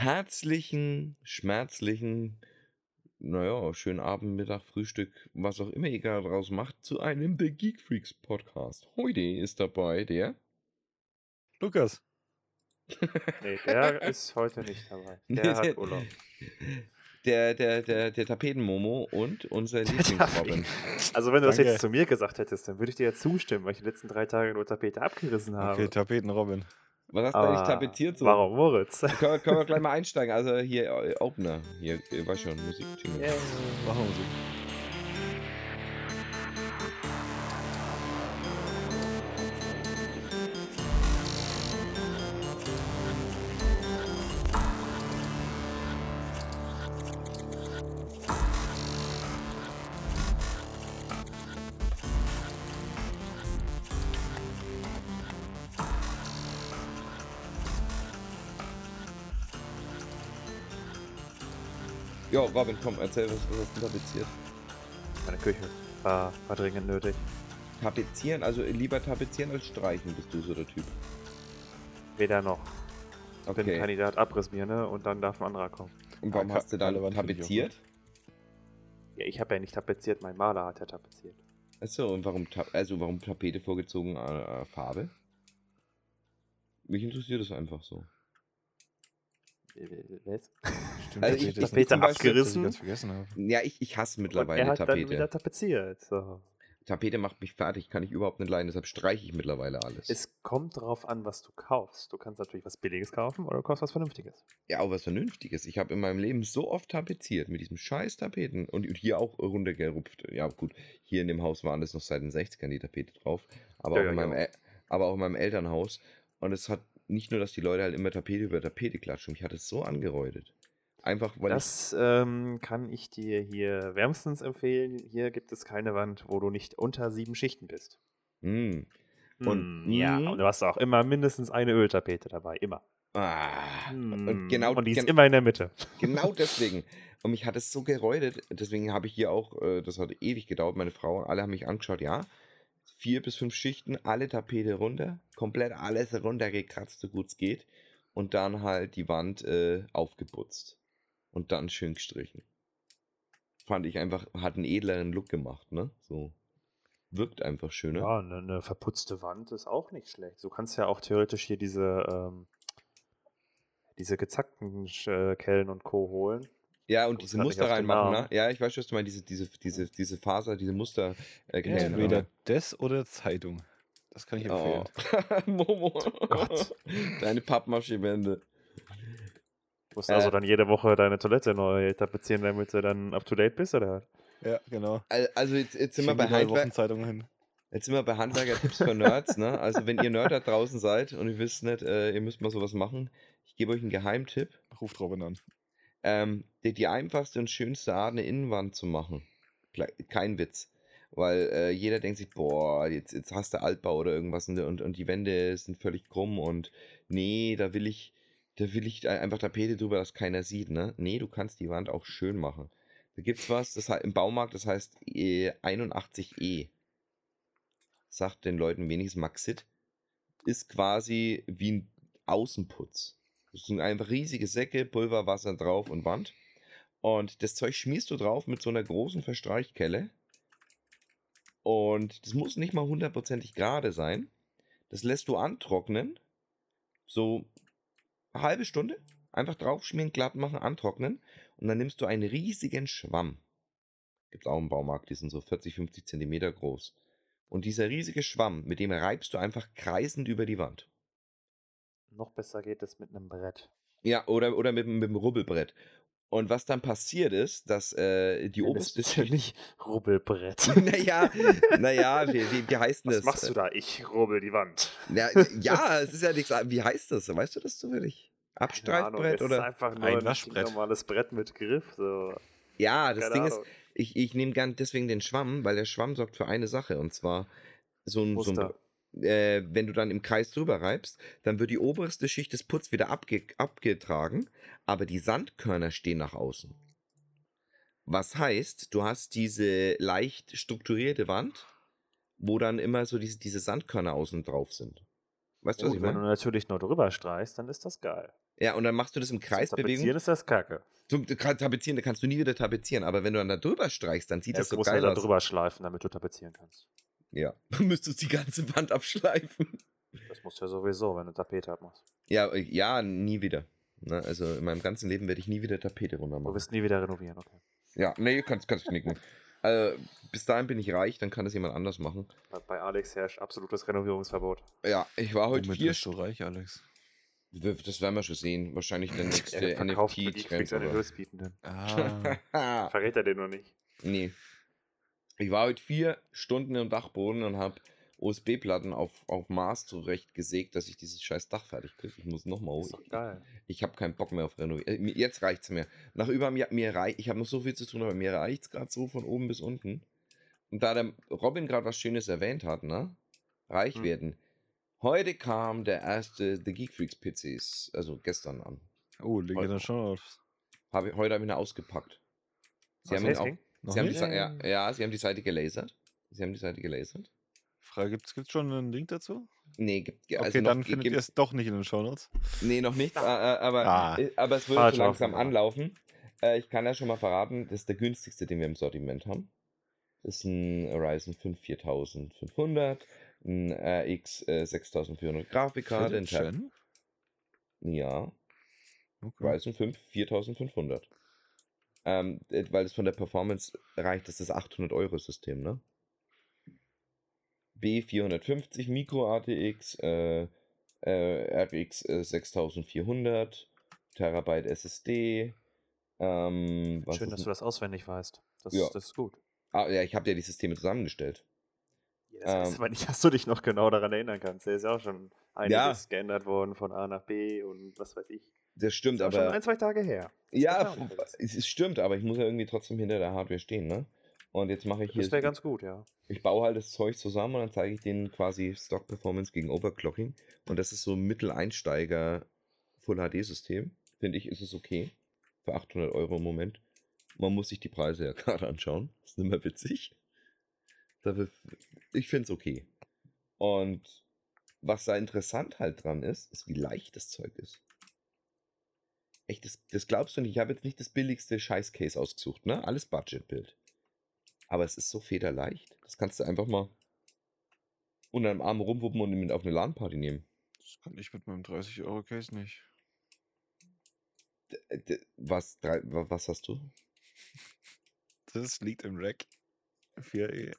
herzlichen, schmerzlichen, naja, schönen Abend, Mittag, Frühstück, was auch immer ihr gerade draus macht, zu einem The Geek Freaks Podcast. Heute ist dabei der Lukas. Nee, der ist heute nicht dabei. Der hat Urlaub. Der, der, der, der Tapetenmomo und unser Lieblingsrobin. Also wenn du das Danke. jetzt zu mir gesagt hättest, dann würde ich dir ja zustimmen, weil ich die letzten drei Tage nur Tapete abgerissen habe. Okay, Tapeten-Robin. Was hast du eigentlich Aber tapeziert so? Warum Moritz? Können, können wir gleich mal einsteigen. Also hier, äh, Opener. Hier, weiß schon, Musik. Jingle. Machen wir Robin, komm, erzähl, was, was hast du tapeziert? Meine Küche war, war dringend nötig. Tapezieren, also lieber tapezieren als streichen, bist du so der Typ. Weder noch. Ich bin Okay. Kandidat Abrissbirne und dann darf ein anderer kommen. Und warum hast du auch tapeziert? Ja, ich habe ja nicht tapeziert, mein Maler hat ja tapeziert. Achso, und warum, Ta also warum Tapete vorgezogen äh, äh, Farbe? Mich interessiert das einfach so. Äh, Was? Stimmt, Also ich- Tapete ich bin was abgerissen. ich vergessen habe. Ja, ich, ich hasse Und mittlerweile er hat Tapete. dann wieder tapeziert. So. Tapete macht mich fertig, kann ich überhaupt nicht leiden, deshalb streiche ich mittlerweile alles. Es kommt darauf an, was du kaufst. Du kannst natürlich was Billiges kaufen oder du kaufst was Vernünftiges. ja, auch was Vernünftiges. Ich habe in meinem Leben so oft tapeziert mit diesem scheiß Tapeten und hier auch runtergerupft. Ja, gut, hier in dem Haus waren das noch seit den 60ern die Tapete drauf, aber, Ja, auch, ja, in meinem, genau. El- aber auch in meinem Elternhaus. Und es hat nicht nur, dass die Leute halt immer Tapete über Tapete klatschen, mich hat es so angeräutet. Einfach, weil Das ähm, kann ich dir hier wärmstens empfehlen. Hier gibt es keine Wand, wo du nicht unter sieben Schichten bist. Mh, Und- Mm, ja, mm. und du hast auch immer mindestens eine Öltapete dabei. Immer. ah, Mm, und genau, und die ist immer in der Mitte. Genau deswegen. Und mich hat es so geräutet. Deswegen habe ich hier auch, äh, das hat ewig gedauert, meine Frau, alle haben mich angeschaut, ja. Vier bis fünf Schichten, alle Tapete runter, komplett alles runtergekratzt, so gut es geht. Und dann halt die Wand äh, aufgeputzt. Und dann schön gestrichen. Fand ich einfach, hat einen edleren Look gemacht, ne? So. Wirkt einfach schöner. Ja, eine, eine verputzte Wand ist auch nicht schlecht. Du kannst ja auch theoretisch hier diese, ähm, diese gezackten äh, Kellen und Co. holen. Ja, und Kommst diese Muster reinmachen, ne? Ja, ich weiß, was du meinst, diese, diese, diese, diese Faser, diese Muster. Äh, Kellen, Entweder aber- das oder Zeitung. Das kann ich empfehlen. Oh. Momo. Gott. Deine Pappmaschewände. Du musst Äh. also dann jede Woche deine Toilette neu tapezieren, damit du dann up to date bist, oder? Ja, genau. Al- Also jetzt, jetzt sind wir bei die neue Handwerk, Wochenzeitung hin. jetzt sind wir bei Handwerker-Tipps für Nerds, ne? Also wenn ihr Nerd da draußen seid und ihr wisst nicht, äh, ihr müsst mal sowas machen, ich gebe euch einen Geheimtipp. Ruft Robin an. Ähm, die, die einfachste und schönste Art, eine Innenwand zu machen. Kein Witz. Weil äh, jeder denkt sich, boah, jetzt, jetzt hast du Altbau oder irgendwas und, und, und die Wände sind völlig krumm und nee, da will ich, da will ich einfach Tapete drüber, dass keiner sieht, ne? Nee, du kannst die Wand auch schön machen. Da gibt's was, das im Baumarkt, das heißt äh, 81E. Sagt den Leuten wenigstens Maxit. Ist quasi wie ein Außenputz. Das sind einfach riesige Säcke, Pulverwasser drauf und Wand. Und das Zeug schmierst du drauf mit so einer großen Verstreichkelle. Und das muss nicht mal hundertprozentig gerade sein. Das lässt du antrocknen. So eine halbe Stunde. Einfach draufschmieren, glatt machen, antrocknen. Und dann nimmst du einen riesigen Schwamm. Gibt auch im Baumarkt, die sind so 40, 50 Zentimeter groß. Und dieser riesige Schwamm, mit dem reibst du einfach kreisend über die Wand. Noch besser geht es mit einem Brett. Ja, oder, oder mit, dem- mit dem Rubbelbrett. Und was dann passiert ist, dass äh, die Nenn oberste es bitte Schicht. nicht Rubbelbrett. naja, naja, wie, wie, wie heißt denn Was das? machst du da? Ich rubbel die Wand. Ja, ja, es ist ja nichts. Wie heißt das? Weißt du das zufällig? Ahnung, Abstreifbrett es ist oder? einfach nur Ein ein Waschbrett. normales Brett mit Griff. So. Ja, das Keine Ding Ahnung. ist, ich, ich nehme gern deswegen den Schwamm, weil der Schwamm sorgt für eine Sache und zwar so ein, so ein Muster. Äh, wenn du dann im Kreis drüber reibst, dann wird die oberste Schicht des Putz wieder abge abgetragen, aber die Sandkörner stehen nach außen. Was heißt, du hast diese leicht strukturierte Wand, wo dann immer so diese, diese Sandkörner außen drauf sind. Weißt du, was Gut, ich wenn du meine? natürlich nur drüber streichst, dann ist das geil. Ja, und dann machst du das im Zum Kreisbewegung. Tapezieren ist das Kacke. Zum Tapezieren, da kannst du nie wieder tapezieren, aber wenn du dann da drüber streichst, dann sieht Ja, das du so musst geil halt da aus. drüber schleifen, damit du tapezieren kannst. Ja, du müsstest die ganze Wand abschleifen. Das musst du ja sowieso, wenn du Tapete abmachst. Ja, äh, ja, nie wieder. Ne? Also in meinem ganzen Leben werde ich nie wieder Tapete runter Du machen. wirst nie wieder renovieren, okay. Ja, nee, kannst, kannst knicken. Also, bis dahin bin ich reich, dann kann das jemand anders machen. Bei- Alex herrscht absolutes Renovierungsverbot. Ja, ich war heute Womit vier bist du reich, Alex? Das werden wir schon sehen. Wahrscheinlich der nächste für NFT-Trend. Ah, Verrät er den noch nicht? nee. Ich war heute vier Stunden im Dachboden und habe USB-Platten auf, auf Maß zurecht gesägt, dass ich dieses scheiß Dach fertig kriege. Ich muss nochmal Ist doch geil. Ich habe keinen Bock mehr auf Renovieren. Jetzt reicht's mir. Nach über einem Jahr, mir reicht, ich habe noch so viel zu tun, aber mir reicht's gerade so von oben bis unten. Und da der Robin gerade was Schönes erwähnt hat, ne? Reich Hm. werden. Heute kam der erste The Geek Freaks PCs, also gestern an. oh, in der Show Notes. Hab ich, heute habe ich ihn ausgepackt. Sie Was, haben ihn auch? Noch sie haben die, nicht? Sa- ja, ja, sie haben die Seite gelasert. Sie haben die Seite gelasert. Frage, gibt's, gibt's schon einen Link dazu? Nee, gibt, Okay, also dann noch, findet gibt, ihr es doch nicht in den Show Notes. Nee, noch nicht, äh, äh, aber, Ah. äh, aber es wird so langsam laufen, anlaufen. Äh, ich kann ja schon mal verraten, das ist der günstigste, den wir im Sortiment haben. Das ist ein Ryzen 5 4500, ein RX äh, 6400 Grafikkarte, Chen? Ja, Okay. Ryzen 5 4500. Ähm, äh, weil es von der Performance reicht, das ist das 800 Euro System, ne? B450 Micro ATX, äh, äh, RX äh, 6400, Terabyte SSD. Ähm, Schön, dass du das auswendig weißt. Das, Ja. das ist gut. ah, ja, ich habe ja die Systeme zusammengestellt. Ja, das heißt Ähm, aber nicht, dass du dich noch genau daran erinnern kannst. Der ist ja auch schon einiges Ja. geändert worden von A nach B und was weiß ich. Das stimmt, ist auch schon aber. ein, zwei Tage her. Das Ja, nicht es, stimmt, aber ich muss ja irgendwie trotzdem hinter der Hardware stehen, ne? Und jetzt mache ich hier. Das wäre ganz gut, ja. ich baue halt das Zeug zusammen und dann zeige ich denen quasi Stock Performance gegen Overclocking. Und das ist so ein Mitteleinsteiger Full HD System. Finde ich, ist es okay. Für 800 Euro im Moment. Man muss sich die Preise ja gerade anschauen. Das ist immer witzig. Dafür, ich finde es okay. Und was da interessant halt dran ist, ist, wie leicht das Zeug ist. Echt, das, das glaubst du nicht. Ich habe jetzt nicht das billigste Scheiß-Case ausgesucht, ne? Alles Budget-Bild. Aber es ist so federleicht. Das kannst du einfach mal unter dem Arm rumwuppen und mit auf eine LAN-Party nehmen. Das kann ich mit meinem 30-Euro-Case nicht. D- d- Was, drei, wa- was hast du? Das liegt im Rack. 4E.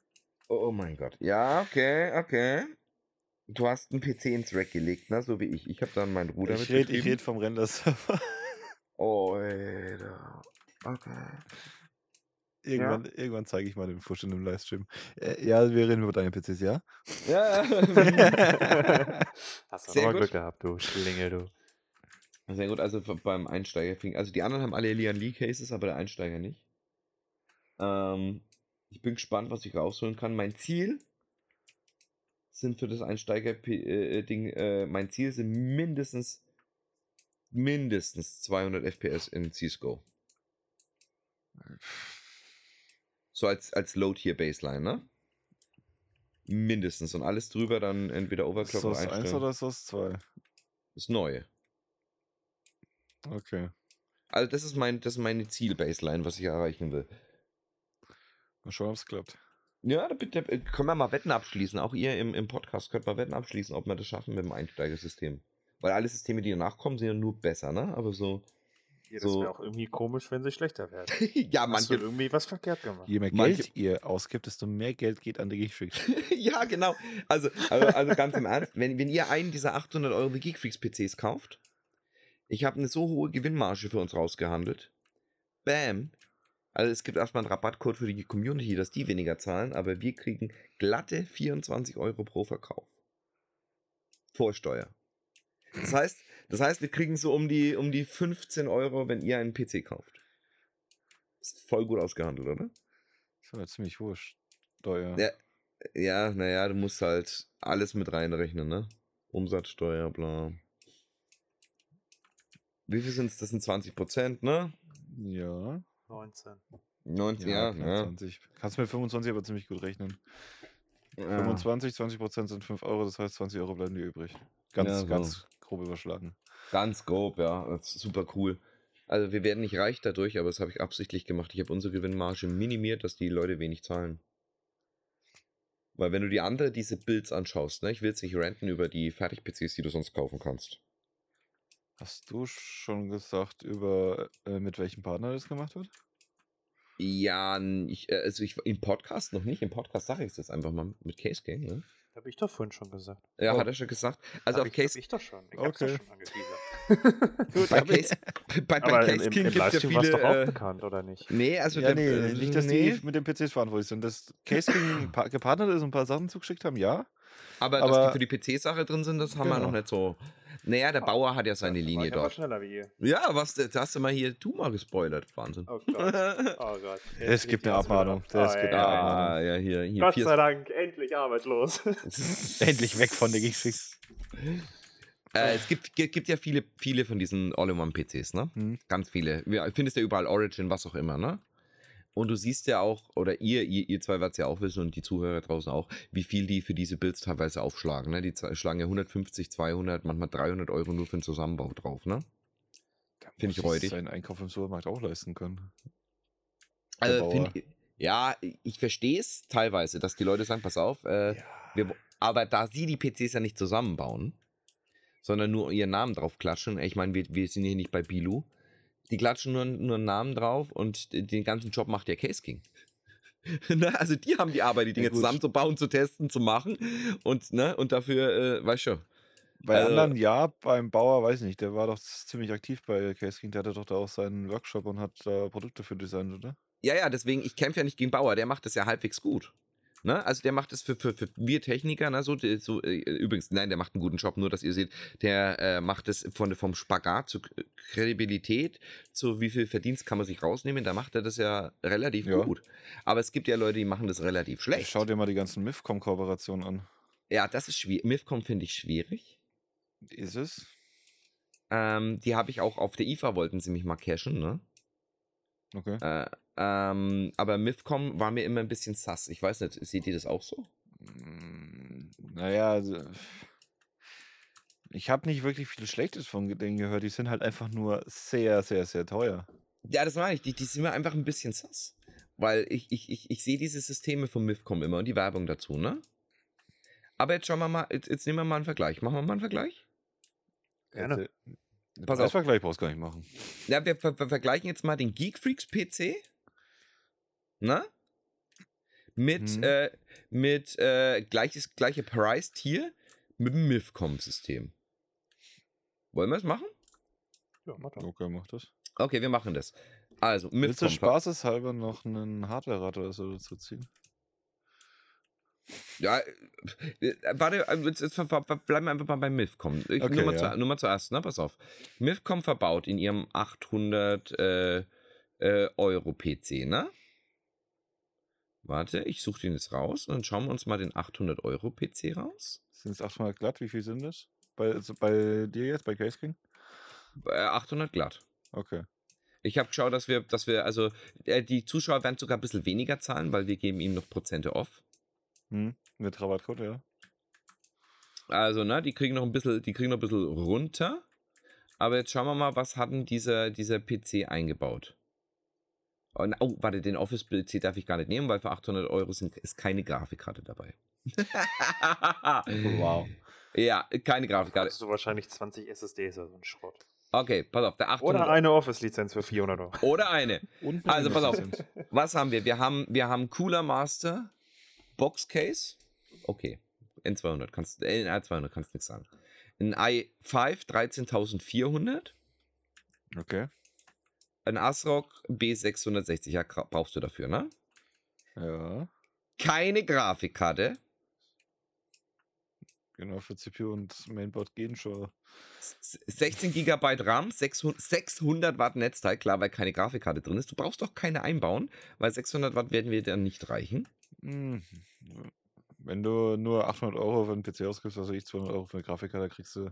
Oh, oh mein Gott. Ja, okay, okay. Du hast einen PC ins Rack gelegt, ne? So wie ich. Ich habe dann meinen Ruder Ich rede ich betrieben. red vom Render-Server. Oh, Alter. Okay. Irgendwann, irgendwann zeige ich mal den Fusch in einem Livestream. Äh, ja, wir reden über deine PCs, ja? Ja, ja. Hast du Sehr nochmal gut. Glück gehabt, du Schlingel, du. Sehr gut, also beim Einsteiger fing. Also die anderen haben alle Lian Lee Cases, aber der Einsteiger nicht. Ähm, ich bin gespannt, was ich rausholen kann. Mein Ziel sind für das Einsteiger-Ding, äh, mein Ziel sind mindestens mindestens 200 FPS in Cisco. So als, als Low-Tier-Baseline, ne? Mindestens. Und alles drüber dann entweder Overclock oder SOS 1 einstellen. oder SOS 2? Das Neue. Okay. Also das ist mein, das ist meine Ziel-Baseline, was ich erreichen will. Mal schauen, ob es klappt. Ja, da bitte, äh, können wir mal Wetten abschließen. Auch ihr im, im Podcast könnt mal Wetten abschließen, ob wir das schaffen mit dem Einsteigersystem. Weil alle Systeme, die danach kommen, sind ja nur besser, ne? Aber so. Ja, das So. wäre auch irgendwie komisch, wenn sie schlechter werden. ja, Hast du manche. irgendwie was verkehrt gemacht. Je mehr Manche- Geld ihr ausgibt, desto mehr Geld geht an die Geekfreaks. ja, genau. Also, also, also ganz im Ernst, wenn, wenn ihr einen dieser 800 Euro Geek Freaks PCs kauft, ich habe eine so hohe Gewinnmarge für uns rausgehandelt. Bam. Also es gibt erstmal einen Rabattcode für die Community, dass die weniger zahlen, aber wir kriegen glatte 24 Euro pro Verkauf. Vorsteuer. Das heißt, das heißt, wir kriegen so um die, um die 15 Euro, wenn ihr einen PC kauft. Ist voll gut ausgehandelt, oder? Das war ziemlich wurscht. Steuer. Ja, ja, naja, du musst halt alles mit reinrechnen, ne? Umsatzsteuer, bla. Wie viel sind es? Das sind 20 Prozent, ne? Ja. 19. 90, ja, ja. 20. Kannst mit 25 aber ziemlich gut rechnen. ja. 25, 20 Prozent sind 5 Euro, das heißt 20 Euro bleiben dir übrig. Ganz, Ja, so. ganz grob überschlagen. Ganz grob, ja. Das ist super cool. Also wir werden nicht reich dadurch, aber das habe ich absichtlich gemacht. Ich habe unsere Gewinnmarge minimiert, dass die Leute wenig zahlen. Weil wenn du die andere, diese Builds anschaust, ne, ich will jetzt nicht renten über die Fertig-PCs, die du sonst kaufen kannst. Hast du schon gesagt, über äh, mit welchem Partner das gemacht wird? Ja, ich, äh, also ich im Podcast noch nicht. Im Podcast sage ich es jetzt einfach mal mit Case Gang, ne? Habe ich doch vorhin schon gesagt. Ja, Oh. hat er schon gesagt. Also Hab auf ich, Case, Hab ich doch schon. Ich hab's doch Okay. schon. Gut, bei Case, bei, bei Aber Case im, King im gibt es ja viele. doch auch Äh, bekannt, oder nicht? nee, also ja, nee, äh, nicht, dass nee, die mit den PCs verantwortlich sind. Dass Case King pa gepartnert ist und ein paar Sachen zugeschickt haben, ja. aber, dass aber- die für die PC-Sache drin sind, das haben wir Genau. noch nicht so. Naja, der Bauer hat ja seine war Linie dort. schneller wie ihr. Ja, was, da hast du mal hier, du mal gespoilert. Wahnsinn. Oh Gott. Oh Gott. Es gibt eine Abmahnung. Es gibt eine ja. Abmahnung. Ah, ja, hier, hier. Gott sei Dank, endlich arbeitslos. Endlich weg von der Geeks. Äh, es gibt, gi- gibt ja viele, viele von diesen All-in-One-PCs, ne? Hm. Ganz viele. Ja, findest ja überall Origin, was auch immer, ne? Und du siehst ja auch, oder ihr, ihr, ihr zwei werdet ja auch wissen und die Zuhörer draußen auch, wie viel die für diese Builds teilweise aufschlagen, ne? Die schlagen ja 150, 200, manchmal 300 Euro nur für den Zusammenbau drauf, ne? Find ich räudig. seinen Einkauf im Supermarkt auch leisten können. Also, find, ja, ich verstehe es teilweise, dass die Leute sagen, pass auf, äh, wir, wo- aber da sie die PCs ja nicht zusammenbauen, sondern nur ihren Namen drauf klatschen, ich meine, wir, wir sind hier nicht bei Bilu, die klatschen nur, nur einen Namen drauf und den ganzen Job macht der Case King. ne? Also die haben die Arbeit, die Dinge gut. zusammenzubauen, zu testen, zu machen und, ne? und dafür, äh, weißt du, Bei Also- anderen ja, beim Bauer weiß ich nicht. Der war doch ziemlich aktiv bei Case King. Der hatte doch da auch seinen Workshop und hat da Produkte für designt, oder? Ja, ja, deswegen, ich kämpfe ja nicht gegen Bauer, der macht das ja halbwegs gut. Ne? Also der macht es für, für, für wir Techniker, ne? so, so äh, übrigens, nein, der macht einen guten Job, nur dass ihr seht, der äh, macht es von, vom Spagat zur K- Kredibilität, zu wie viel Verdienst kann man sich rausnehmen, da macht er das ja relativ Ja. gut. Aber es gibt ja Leute, die machen das relativ schlecht. Schau dir mal die ganzen MIFCOM-Kooperationen an. Ja, das ist schwierig. MIFCOM finde ich schwierig. Ist es? Ähm, die habe ich auch auf der IFA, wollten sie mich mal cashen, ne? Okay. Äh, ähm, aber MIFCOM war mir immer ein bisschen sass. Ich weiß nicht, seht ihr das auch so? Mm, Naja, also, ich habe nicht wirklich viel Schlechtes von denen gehört. Die sind halt einfach nur sehr, sehr, sehr teuer. Ja, das meine ich. Die, die sind mir einfach ein bisschen sass. Weil ich, ich, ich, ich sehe diese Systeme vom MIFCOM immer und die Werbung dazu, ne? Aber jetzt schauen wir mal, jetzt, jetzt nehmen wir mal einen Vergleich. Machen wir mal einen Vergleich? Gerne. Pass auf. Preisvergleich brauchst du gar nicht machen. Ja, wir, ver ver vergleichen jetzt mal den Geek Freaks PC, ne? Mit, Mhm. äh, mit äh, gleiches, gleiche Price-Tier mit dem MIFCOM-System. Wollen wir es machen? Ja, mach doch. Okay, mach das. Okay, wir machen das. Also, Willst du MIFCOM. spaßeshalber noch einen Hardware-Rat oder so dazu ziehen? Ja, äh, äh, warte, äh, jetzt, jetzt bleiben wir einfach mal beim MIFCOM. Ich, Okay, nur, mal ja. zu, nur mal zuerst, ne? Pass auf. MIFCOM verbaut in ihrem 800 äh, äh, Euro PC, ne? Warte, ich suche den jetzt raus und dann schauen wir uns mal den 800 Euro PC raus. Sind es 800 glatt? Wie viel sind das? Bei, also bei dir jetzt, bei Case King? Äh, 800 glatt. Okay. Ich habe geschaut, dass wir, dass wir, also äh, die Zuschauer werden sogar ein bisschen weniger zahlen, weil wir geben ihm noch Prozente off. Hm. Mit Rabattcode, ja. Also, ne, die kriegen noch ein bisschen, die kriegen noch ein bisschen runter. Aber jetzt schauen wir mal, was hat denn dieser, dieser PC eingebaut? Oh, na- oh warte, den Office-PC darf ich gar nicht nehmen, weil für 800 Euro sind, ist keine Grafikkarte dabei. Wow. Ja, keine Grafikkarte. Hast du wahrscheinlich 20 SSDs oder so ein Schrott. Okay, pass auf, der 800 Oder eine Office-Lizenz für 400 Euro. Oder eine. Und Also, pass auf. Was haben wir? Wir haben, wir haben Cooler Master, Boxcase. Okay. N200 kannst äh, N200 kannst nichts sagen. Ein i5 13400. Okay. Ein ASRock B660. Ja, brauchst du dafür, ne? Ja. Keine Grafikkarte. Genau, für CPU und Mainboard gehen schon. S- 16 GB RAM, 600, 600 Watt Netzteil, klar, weil keine Grafikkarte drin ist. Du brauchst doch keine einbauen, weil 600 Watt werden wir dann nicht reichen. Hm. Wenn du nur 800 Euro für einen PC ausgibst, also ich 200 Euro für eine Grafikkarte, kriegst du,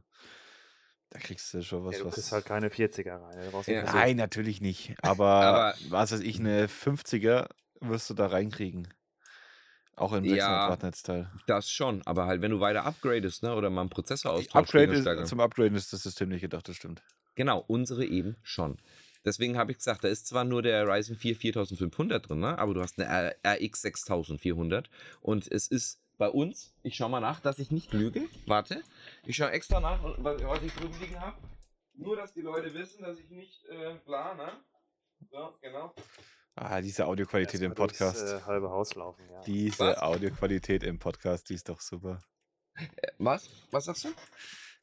da kriegst du schon was. Ja, du was kriegst halt keine 40er rein. Ja. Nein, natürlich nicht. Aber, Aber- was weiß ich, eine 50er wirst du da reinkriegen. Auch im Ja. 600 Watt Netzteil. Das schon, aber halt, wenn du weiter upgradest, ne, oder mal einen Prozessor austauschst. Upgrade ist, zum Upgraden ist das System nicht gedacht, das stimmt. Genau, unsere eben schon. Deswegen habe ich gesagt, da ist zwar nur der Ryzen 4 4500 drin, ne? aber du hast eine RX 6400 und es ist bei uns, ich schaue mal nach, dass ich nicht lüge. Warte, ich schaue extra nach, was, was ich drüben liegen habe. Nur, dass die Leute wissen, dass ich nicht äh, bla, ne? So, genau. Ah, diese Audioqualität im Erstmal durchs, Podcast. Äh, halbe Haus laufen, ja. Diese Was? Audioqualität im Podcast, die ist doch super. Äh, was? Was sagst du?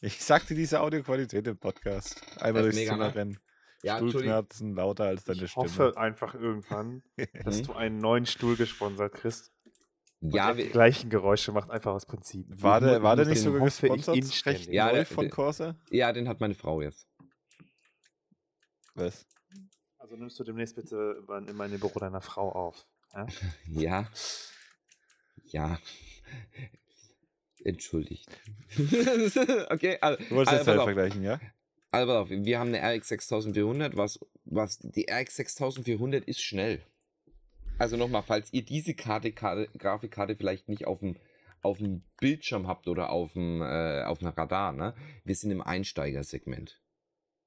Ich sagte diese Audioqualität im Podcast. Einmal durchs mega, Zimmer ne? rennen. Ja. Stuhlschmerzen lauter als deine Ich Stimme. hoffe einfach irgendwann, dass du einen neuen Stuhl gesponsert kriegst. Ja, die wir, gleichen Geräusche macht, einfach aus Prinzip. War der, war der nicht sogar gesponsert? Recht Ja, neu der- von Corsair? ja, den hat meine Frau jetzt. Was? Also nimmst du demnächst bitte in meine Büro deiner Frau auf. Ja? Ja. Ja. Entschuldigt. okay, also, Du wolltest also, jetzt halt vergleichen, ja? Also pass auf, wir haben eine RX 6400, was, was, die RX 6400 ist schnell. Also nochmal, falls ihr diese Karte, Karte, Grafikkarte vielleicht nicht auf dem, auf dem Bildschirm habt oder auf dem, äh, auf dem Radar, ne? Wir sind im Einsteigersegment.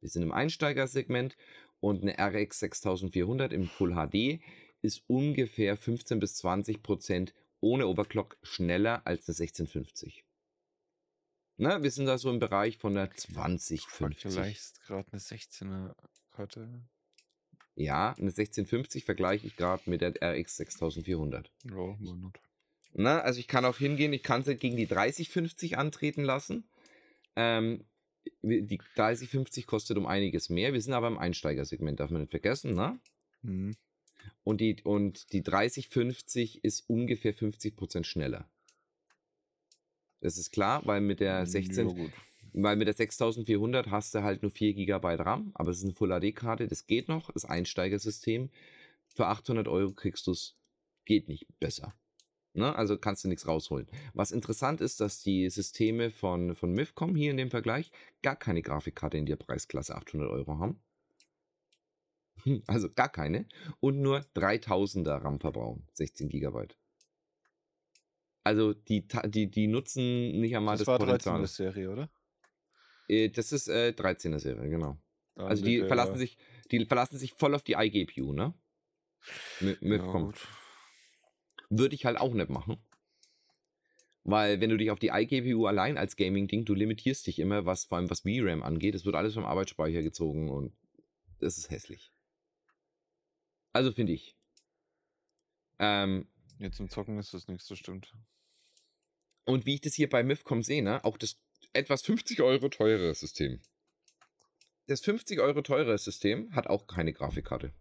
Wir sind im Einsteigersegment und eine RX 6400 im Full HD ist ungefähr 15 bis 20 Prozent ohne Overclock schneller als eine 1650. Ne, wir sind da so im Bereich von der 2050. Vielleicht gerade eine 16er Karte. Ja, eine 1650 vergleiche ich gerade mit der RX 6400. Ja, Monat. Na, also ich kann auch hingehen, ich kann sie gegen die 3050 antreten lassen. Ähm, die 3050 kostet um einiges mehr. Wir sind aber im Einsteigersegment, darf man nicht vergessen, ne? Hm. Und die, und die 3050 ist ungefähr 50% schneller. Das ist klar, weil mit der 16, Ja. Weil mit der 6400 hast du halt nur 4 GB RAM, aber es ist eine Full HD-Karte, das geht noch, das Einsteigersystem. Für 800 Euro kriegst du es, geht nicht besser. Ne? Also kannst du nichts rausholen. Was interessant ist, dass die Systeme von, von MIFCOM hier in dem Vergleich gar keine Grafikkarte in der Preisklasse 800 Euro haben. Hm, Also gar keine. Und nur 3000er RAM verbrauchen, 16 GB. Also die, die, die nutzen nicht einmal Das das, war Potenzial. 13. Serie, oder? Äh, Das ist äh, 13er Serie, genau. Dann Also die verlassen sich, die verlassen sich voll auf die iGPU, ne? Mit, mit Ja, komm. gut. Würde ich halt auch nicht machen. Weil wenn du dich auf die iGPU allein als Gaming-Ding, du limitierst dich immer, was vor allem was VRAM angeht. Es wird alles vom Arbeitsspeicher gezogen und das ist hässlich. Also finde ich. Ähm, Jetzt zum Zocken ist das nichts, das stimmt. und wie ich das hier bei MIFCOM sehe, ne, auch das etwas 50 Euro teurere System. Das 50 Euro teurere System hat auch keine Grafikkarte.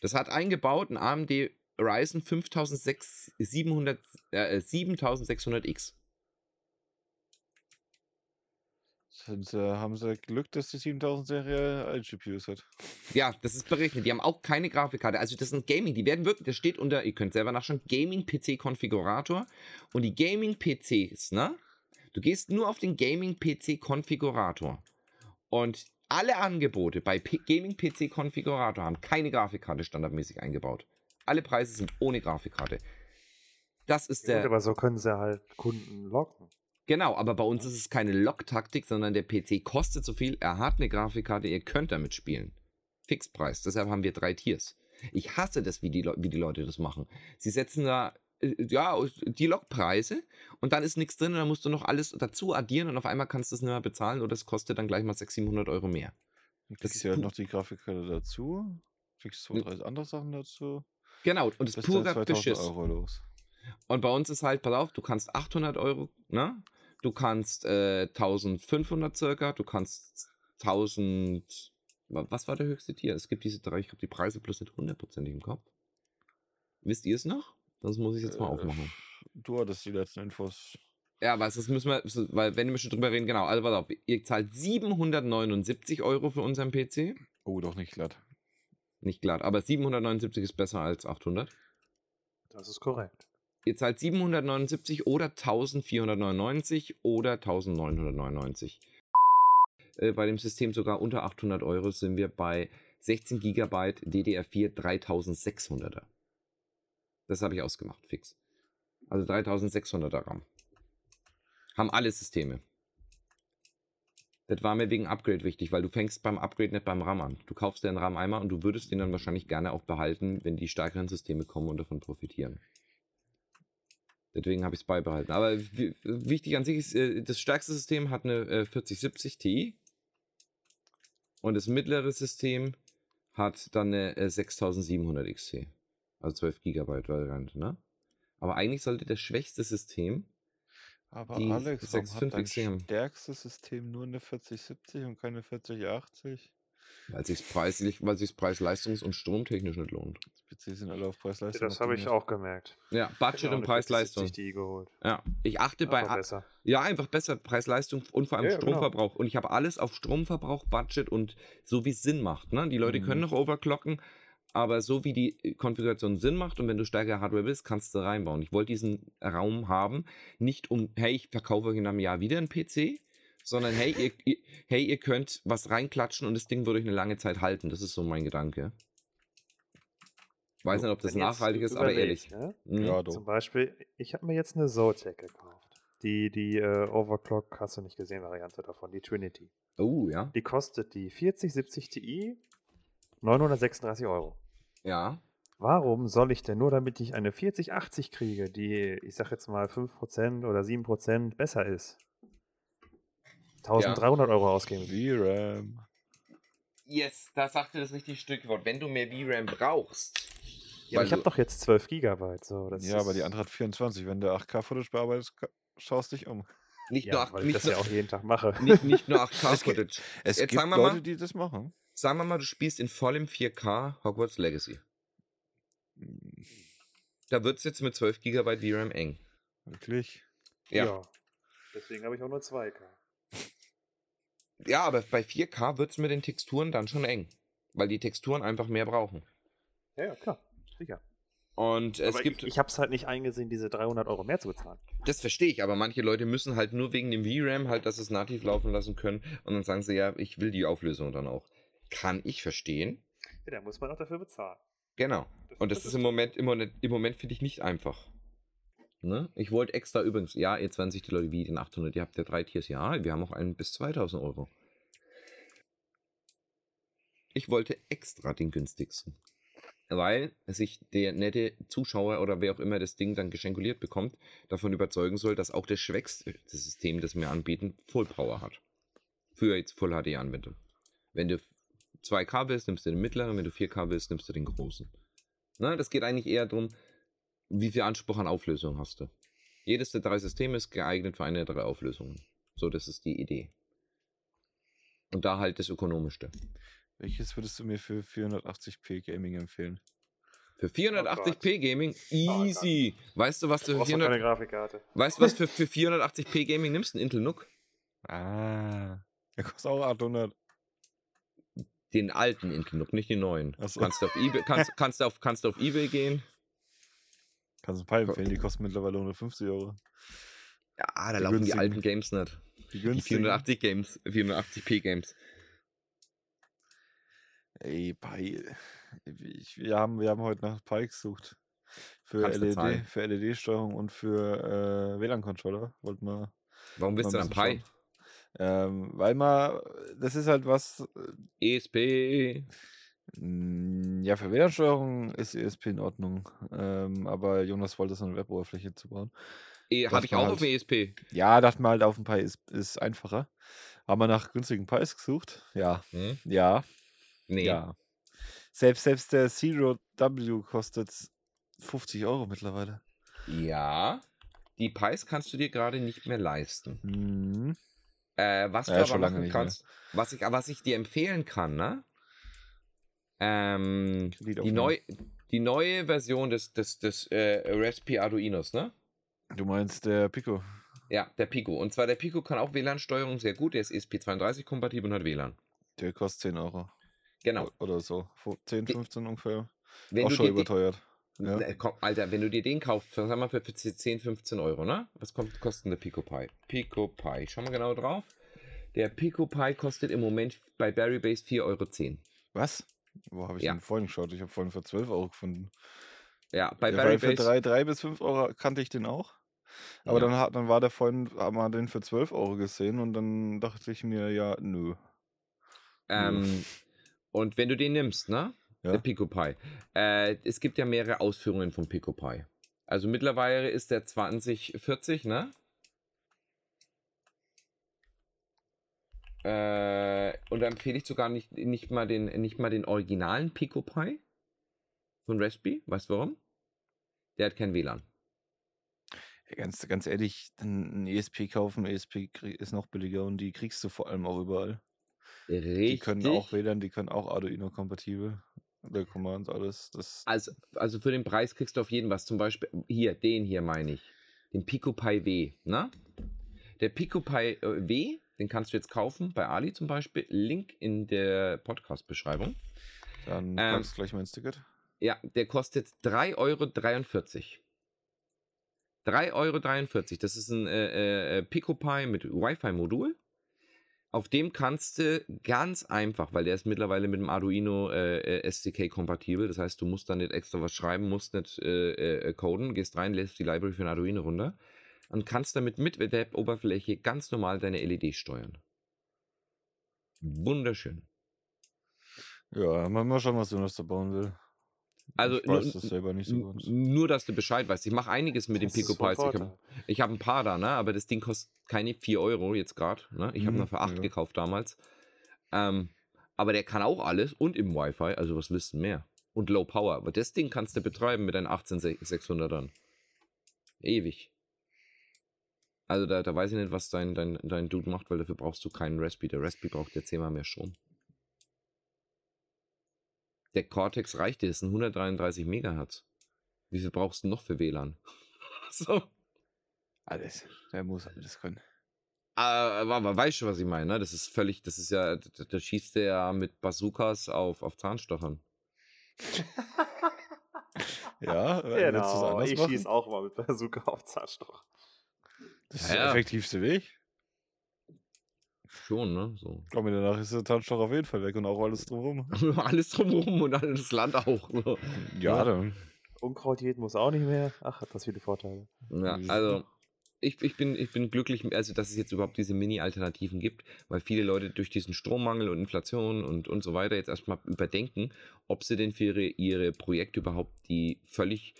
Das hat eingebaut ein AMD Ryzen 5700, äh, 7600X. Sind sie, haben sie Glück, dass die 7000 Serie GPUs hat. Ja, das ist berechnet. Die haben auch keine Grafikkarte. Also das sind Gaming. Die werden wirklich, das steht unter, ihr könnt selber nachschauen, Gaming-PC-Konfigurator. Und die Gaming-PCs, ne? Du gehst nur auf den Gaming-PC-Konfigurator. Und alle Angebote bei Gaming-PC-Konfigurator haben keine Grafikkarte standardmäßig eingebaut. Alle Preise sind ohne Grafikkarte. Das ist der. gut, aber so können sie halt Kunden locken. Genau, aber bei uns ist es keine Lock-Taktik, sondern der PC kostet so viel, er hat eine Grafikkarte, ihr könnt damit spielen. Fixpreis, deshalb haben wir drei Tiers. Ich hasse das, wie die, Leu- wie die Leute das machen. Sie setzen da, ja, die Lockpreise und dann ist nichts drin und dann musst du noch alles dazu addieren und auf einmal kannst du es nicht mehr bezahlen oder es kostet dann gleich mal 600, 700 Euro mehr. Das kriegst du ja noch die Grafikkarte dazu. Kriegst zwei, drei andere Sachen dazu. Genau, und das ist purer 2000 Beschiss. Euro los. Und bei uns ist halt, pass auf, du kannst 800 Euro, ne? Du kannst äh, 1500 circa, du kannst 1000, wa- was war der höchste Tier? Es gibt diese drei, ich habe die Preise plus nicht hundertprozentig im Kopf. Wisst ihr es noch? Das muss ich jetzt mal Äh, aufmachen. Du hattest die letzten Infos. Ja, was, das müssen wir, weil wenn wir schon drüber reden, genau, also pass auf, ihr zahlt 779 Euro für unseren PC. Oh, doch nicht glatt. Nicht glatt, aber 779 ist besser als 800. Das ist korrekt. Ihr zahlt 779 oder 1499 oder 1999. Äh, bei dem System sogar unter 800 Euro sind wir bei 16 GB DDR4 3600er. Das habe ich ausgemacht, fix. Also 3600er RAM. Haben alle Systeme. Das war mir wegen Upgrade wichtig, weil du fängst beim Upgrade nicht beim RAM an. Du kaufst den RAM einmal und du würdest den dann wahrscheinlich gerne auch behalten, wenn die stärkeren Systeme kommen und davon profitieren. Deswegen habe ich es beibehalten. Aber wichtig an sich ist, äh, das stärkste System hat eine äh, 4070 Ti und das mittlere System hat dann eine äh, 6700 XT. Also 12 GB Variante, ne? Aber eigentlich sollte das schwächste System aber die Alex, warum hat dein 650 haben. stärkstes System nur eine 4070 und keine 4080? Weil sich preislich, weil sich preis-leistungs- und stromtechnisch nicht lohnt. Die PCs sind alle auf Preis-Leistung. Das habe ich auch gemerkt. Ja, Ich Budget und auch eine 4070 Preis-Leistung. Ti geholt. Ja, ich achte bei, Einfach a- besser. ja, einfach besser Preis-Leistung und vor allem Ja, ja, genau. Stromverbrauch. Und ich habe alles auf Stromverbrauch, Budget und so wie es Sinn macht. Ne? Die Leute können Mhm. noch overclocken, aber so wie die äh, Konfiguration Sinn macht und wenn du stärkere Hardware willst, kannst du reinbauen. Ich wollte diesen Raum haben, nicht um, hey, ich verkaufe euch in einem Jahr wieder einen PC, sondern hey, ihr, ihr, hey, ihr könnt was reinklatschen und das Ding würde euch eine lange Zeit halten. Das ist so mein Gedanke. Weiß nicht, ob das nachhaltig ist, aber ehrlich. Ne? Mhm. Ja, Zum. Beispiel, ich habe mir jetzt eine Zotac gekauft. Die, die äh, Overclock, hast du nicht gesehen, Variante davon, die Trinity. Oh, ja. Die kostet die 4070 Ti 936 Euro. Ja. Warum soll ich denn nur, damit ich eine 4080 kriege, die, ich sag jetzt mal 5% oder 7% besser ist, 1300 Euro ausgeben? VRAM. Yes, da sagte das richtige Stückwort. Wenn du mehr VRAM brauchst. Ja, ich habe doch jetzt 12 GB. So, das Ja, aber die andere hat 24. Wenn du 8K-Footage bearbeitest, schaust dich um. Nicht, Ja, nur, acht- weil ich nicht, das ja auch jeden Tag mache. nicht, nicht nur 8K Es. Es Jetzt gibt Leute, mal- die das machen. Sagen wir mal, du spielst in vollem 4K Hogwarts Legacy. Da wird es jetzt mit 12 GB VRAM eng. Wirklich? Ja. Deswegen habe ich auch nur 2K. Ja, aber bei 4K wird es mit den Texturen dann schon eng. Weil die Texturen einfach mehr brauchen. Ja, ja, klar. Sicher. Und es aber gibt. ich, ich habe es halt nicht eingesehen, diese 300 Euro mehr zu bezahlen. Das verstehe ich, aber manche Leute müssen halt nur wegen dem VRAM halt, dass es nativ laufen lassen können. Und dann sagen sie, ja, ich will die Auflösung dann auch. Kann ich verstehen. Ja, da muss man auch dafür bezahlen. Genau. Und das, ist im Moment, im Moment, im Moment finde ich nicht einfach. Ne? Ich wollte extra übrigens, ja, jetzt werden sich die Leute wie den 800, ihr habt ja drei Tiers, ja, wir haben auch einen bis 2000 Euro. Ich wollte extra den günstigsten. Weil sich der nette Zuschauer oder wer auch immer das Ding dann geschenkuliert bekommt, davon überzeugen soll, dass auch das schwächste System, das wir anbieten, Full Power hat. Für jetzt Full HD Anwendung. Wenn du 2K willst, nimmst du den mittleren, wenn du 4K willst, nimmst du den großen. Ne, das geht eigentlich eher darum, wie viel Anspruch an Auflösung hast du. Jedes der drei Systeme ist geeignet für eine der drei Auflösungen. So, das ist die Idee. Und da halt das ökonomischste. Welches würdest du mir für 480p Gaming empfehlen? Für 480p Gaming, Oh easy. weißt du, was du für Brauchst du keine 400, Grafikkarte. weißt du, was für, für 480p Gaming nimmst? Ein Intel NUC? Ah. Der kostet auch 800. Den alten Intel NUC, nicht den neuen. So. Kannst du auf eBay, kannst, kannst, du auf, kannst du auf eBay gehen? Kannst du ein paar empfehlen, die kosten mittlerweile 150 Euro. Ja, da Die laufen die günstigen. alten Games nicht. Die Die günstigen. 480 Games, 480p Games. Ey, Pi. Ich, wir, haben, wir haben heute nach Pi gesucht. Für Kannst du LED, für LED-Steuerung und für äh, WLAN-Controller. Wollten wir Warum willst du dann Pi? schauen. Ähm, weil man, das ist halt was, ESP. Mm, Ja, für WLAN-Steuerung ist ESP in Ordnung. Ähm, aber Jonas wollte so eine Web-Oberfläche zu bauen. E, Habe ich auch halt- auf ESP. Ja, dachte mal halt, auf dem Pi ist, ist einfacher. Haben wir nach günstigen Pis gesucht? Ja, Hm? ja, Nee. ja. Selbst, selbst der Zero W kostet 50 Euro mittlerweile. Ja. Die Pis kannst du dir gerade nicht mehr leisten. Mhm. Äh, was Ja, du aber machen kannst, was ich, was ich dir empfehlen kann, ne? Ähm, die, neu, die neue Version des, des, des äh, Raspi Arduinos, ne? Du meinst der Pico? Ja, der Pico. Und zwar der Pico kann auch WLAN-Steuerung sehr gut. Der ist ESP32 kompatibel und hat WLAN. Der kostet 10 Euro. Genau. Oder so. Fu- 10, Die- 15 ungefähr. Wenn Auch schon die- überteuert. Ja. Ne, komm, Alter, wenn du dir den kaufst, sagen wir mal für, für 10, 15 Euro, ne? Was kommt, kostet der Pico Pi? Pico Pi. Schau mal genau drauf. Der Pico Pi kostet im Moment bei Barry Base 4,10 Euro. Was? Wo habe ich Ja. denn vorhin geschaut? Ich habe vorhin für 12 Euro gefunden. Ja, bei Ja, Barry weil für Base. 3, 3 bis 5 Euro kannte ich den auch. Aber Ja. dann, hat, dann war der vorhin, haben wir den für 12 Euro gesehen und dann dachte ich mir, ja, nö. Ähm, und wenn du den nimmst, ne? Ja. Der Pico Pi. Äh, es gibt ja mehrere Ausführungen vom Pico Pi. Also mittlerweile ist der 2040, ne? Äh, und da empfehle ich sogar nicht, nicht, mal den, nicht mal den originalen Pico Pi von Raspberry. Weißt du warum? Der hat kein WLAN. Ja, ganz, ganz ehrlich, ein ESP kaufen, ESP ist noch billiger und die kriegst du vor allem auch überall. Richtig. Die können auch WLAN, die können auch Arduino-kompatibel. Der Command, alles. Das, Also, also für den Preis kriegst du auf jeden was. Zum Beispiel hier, den hier meine ich. Den Pico Pi W. Ne? Der Pico Pi äh, W, den kannst du jetzt kaufen bei Ali zum Beispiel. Link in der Podcast-Beschreibung. dann Ähm, packst du gleich mal ins Ticket. Ja, der kostet 3,43 Euro. 3,43 Euro. Das ist ein äh, äh, Pico Pi mit Wi-Fi-Modul. Auf dem kannst du ganz einfach, weil der ist mittlerweile mit dem Arduino äh, äh, SDK kompatibel. Das heißt, du musst dann nicht extra was schreiben, musst nicht äh, äh, coden, gehst rein, lässt die Library für ein Arduino runter und kannst damit mit Web-Oberfläche ganz normal deine LED steuern. Wunderschön. Ja, mal, mal schauen, was Jonas da bauen will. Also ich weiß nur- das selber nicht so ganz. Nur, dass du Bescheid weißt. Ich mache einiges mit dem Das ist Pico von Pies. Ich habe hab ein paar da, ne? aber das Ding kostet keine 4 Euro jetzt gerade. Ne? Ich habe Mhm, noch für 8 ja. gekauft damals. Ähm, aber der kann auch alles und im Wi-Fi. Also was willst du mehr? Und Low Power. Aber das Ding kannst du betreiben mit deinen 18600ern. Ewig. Also da, da weiß ich nicht, was dein, dein, dein Dude macht, weil dafür brauchst du keinen Raspberry. Der Raspberry braucht ja zehnmal mehr Strom. Der Cortex reicht dir, das sind 133 Megahertz. Wie viel brauchst du noch für WLAN? so. Alles. Der muss alles können. Aber, aber weißt du, was ich meine? Ne? Das ist völlig, das ist ja, da, da schießt der ja mit Bazookas auf, auf Zahnstochern. Ja, Genau, ich schieße auch mal mit Bazooka auf Zahnstocher. Das ist Ja, der ja. effektivste Weg. Schon, ne? So. Komm, danach ist der Zahnstocher auf jeden Fall weg und auch alles drumherum. alles drumherum und alles Land auch. So. Ja, Ja. dann. Unkraut jeden muss auch nicht mehr. Ach, hat das viele Vorteile. Ja, also ich, ich, bin, ich bin glücklich, also dass es jetzt überhaupt diese Mini-Alternativen gibt, weil viele Leute durch diesen Strommangel und Inflation und, und so weiter jetzt erstmal überdenken, ob sie denn für ihre, ihre Projekte überhaupt die völlig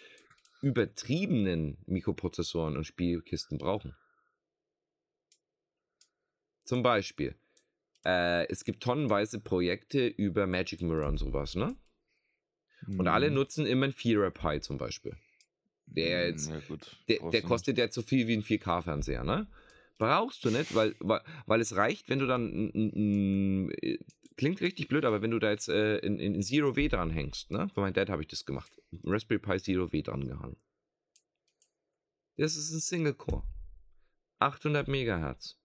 übertriebenen Mikroprozessoren und Spielkisten brauchen. Zum Beispiel, äh, es gibt tonnenweise Projekte über Magic Mirror und sowas, ne? Und alle Mhm. nutzen immer ein Vierer Pi zum Beispiel. Der jetzt Ja, gut. der, der kostet ja so viel wie ein 4K-Fernseher, ne? Brauchst du nicht, weil, weil, weil es reicht, wenn du dann. äh, klingt richtig blöd, aber wenn du da jetzt äh, in, in Zero W dran hängst, ne? Bei meinem Dad habe ich das gemacht. Raspberry Pi Zero W dran gehangen. Das ist ein Single-Core. 800 Megahertz.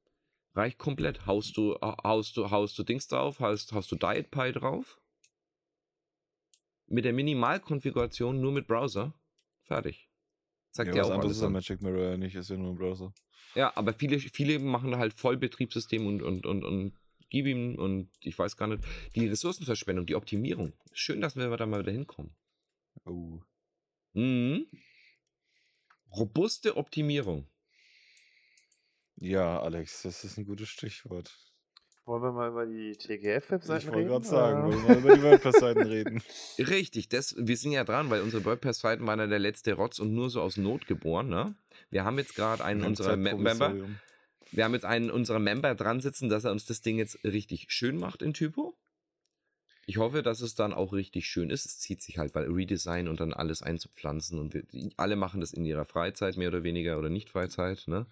Reicht komplett. Haust du, haust du, haust du Dings drauf, haust, haust du Diet Pi drauf. Mit der Minimalkonfiguration nur mit Browser. Fertig. Zeigt Ja, was auch anderes ist an Magic Mirror ja nicht, ist ja nur ein Browser. Ja, aber viele, viele machen halt Vollbetriebssystem und, und, und, und gib ihm und ich weiß gar nicht, die Ressourcenverschwendung, die Optimierung. Schön, dass wir da mal wieder hinkommen. Oh. Mhm. Robuste Optimierung. Ja, Alex, das ist ein gutes Stichwort. Wollen wir mal über die Ich TGF-Webseiten wollte reden? gerade sagen, wollen wir mal über die WordPress-Seiten reden. Richtig, das, wir sind ja dran, weil unsere WordPress-Seiten waren ja der letzte Rotz und nur so aus Not geboren. Ne? Wir haben jetzt gerade einen unserer Me- Member, wir haben jetzt einen unserer Member dran sitzen, dass er uns das Ding jetzt richtig schön macht in Typo. Ich hoffe, dass es dann auch richtig schön ist. Es zieht sich halt, weil Redesign und dann alles einzupflanzen und wir, alle machen das in ihrer Freizeit mehr oder weniger oder nicht Freizeit. Ne?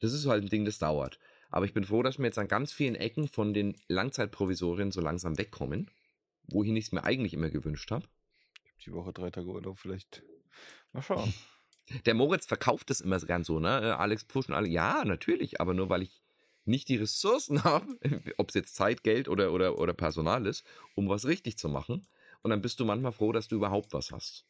Das ist halt ein Ding, das dauert. Aber ich bin froh, dass wir jetzt an ganz vielen Ecken von den Langzeitprovisorien so langsam wegkommen, wohin ich es mir eigentlich immer gewünscht habe. Ich hab die Woche drei Tage Urlaub, vielleicht mal schauen. Der Moritz verkauft das immer gern so, ne? Äh, Alex pushen alle. Ja, natürlich, aber nur weil ich nicht die Ressourcen habe, ob es jetzt Zeit, Geld oder, oder, oder Personal ist, um was richtig zu machen. Und dann bist du manchmal froh, dass du überhaupt was hast.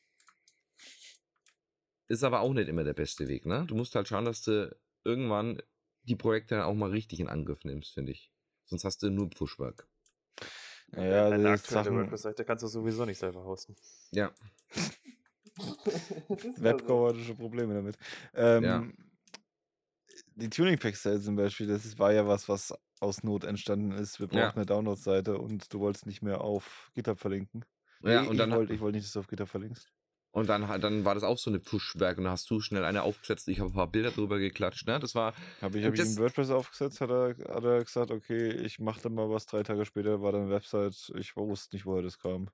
Ist aber auch nicht immer der beste Weg, ne? Du musst halt schauen, dass du irgendwann die Projekte auch mal richtig in Angriff nimmst, finde ich. Sonst hast du nur Pushwork. Ja, Eine aktuelle Sachen, WordPress-Seite kannst du sowieso nicht selber hosten. Ja. Webgrammatische Probleme damit. Ähm, Ja. Die Tuning Packs zum Beispiel, das war ja was, was aus Not entstanden ist. Wir brauchen Ja. eine Download-Seite und du wolltest nicht mehr auf GitHub verlinken. Ja, Nee, und ich dann, wollte ich wollt nicht, dass du auf GitHub verlinkst. Und dann, dann war das auch so eine Pushwerk und da hast du schnell eine aufgesetzt. Ich habe ein paar Bilder drüber geklatscht. Ne? Das war, Habe ich, hab ich das- ihm WordPress aufgesetzt, hat er, hat er gesagt, okay, ich mache dann mal was. Drei Tage später war dann Website. Ich wusste nicht, woher das kam.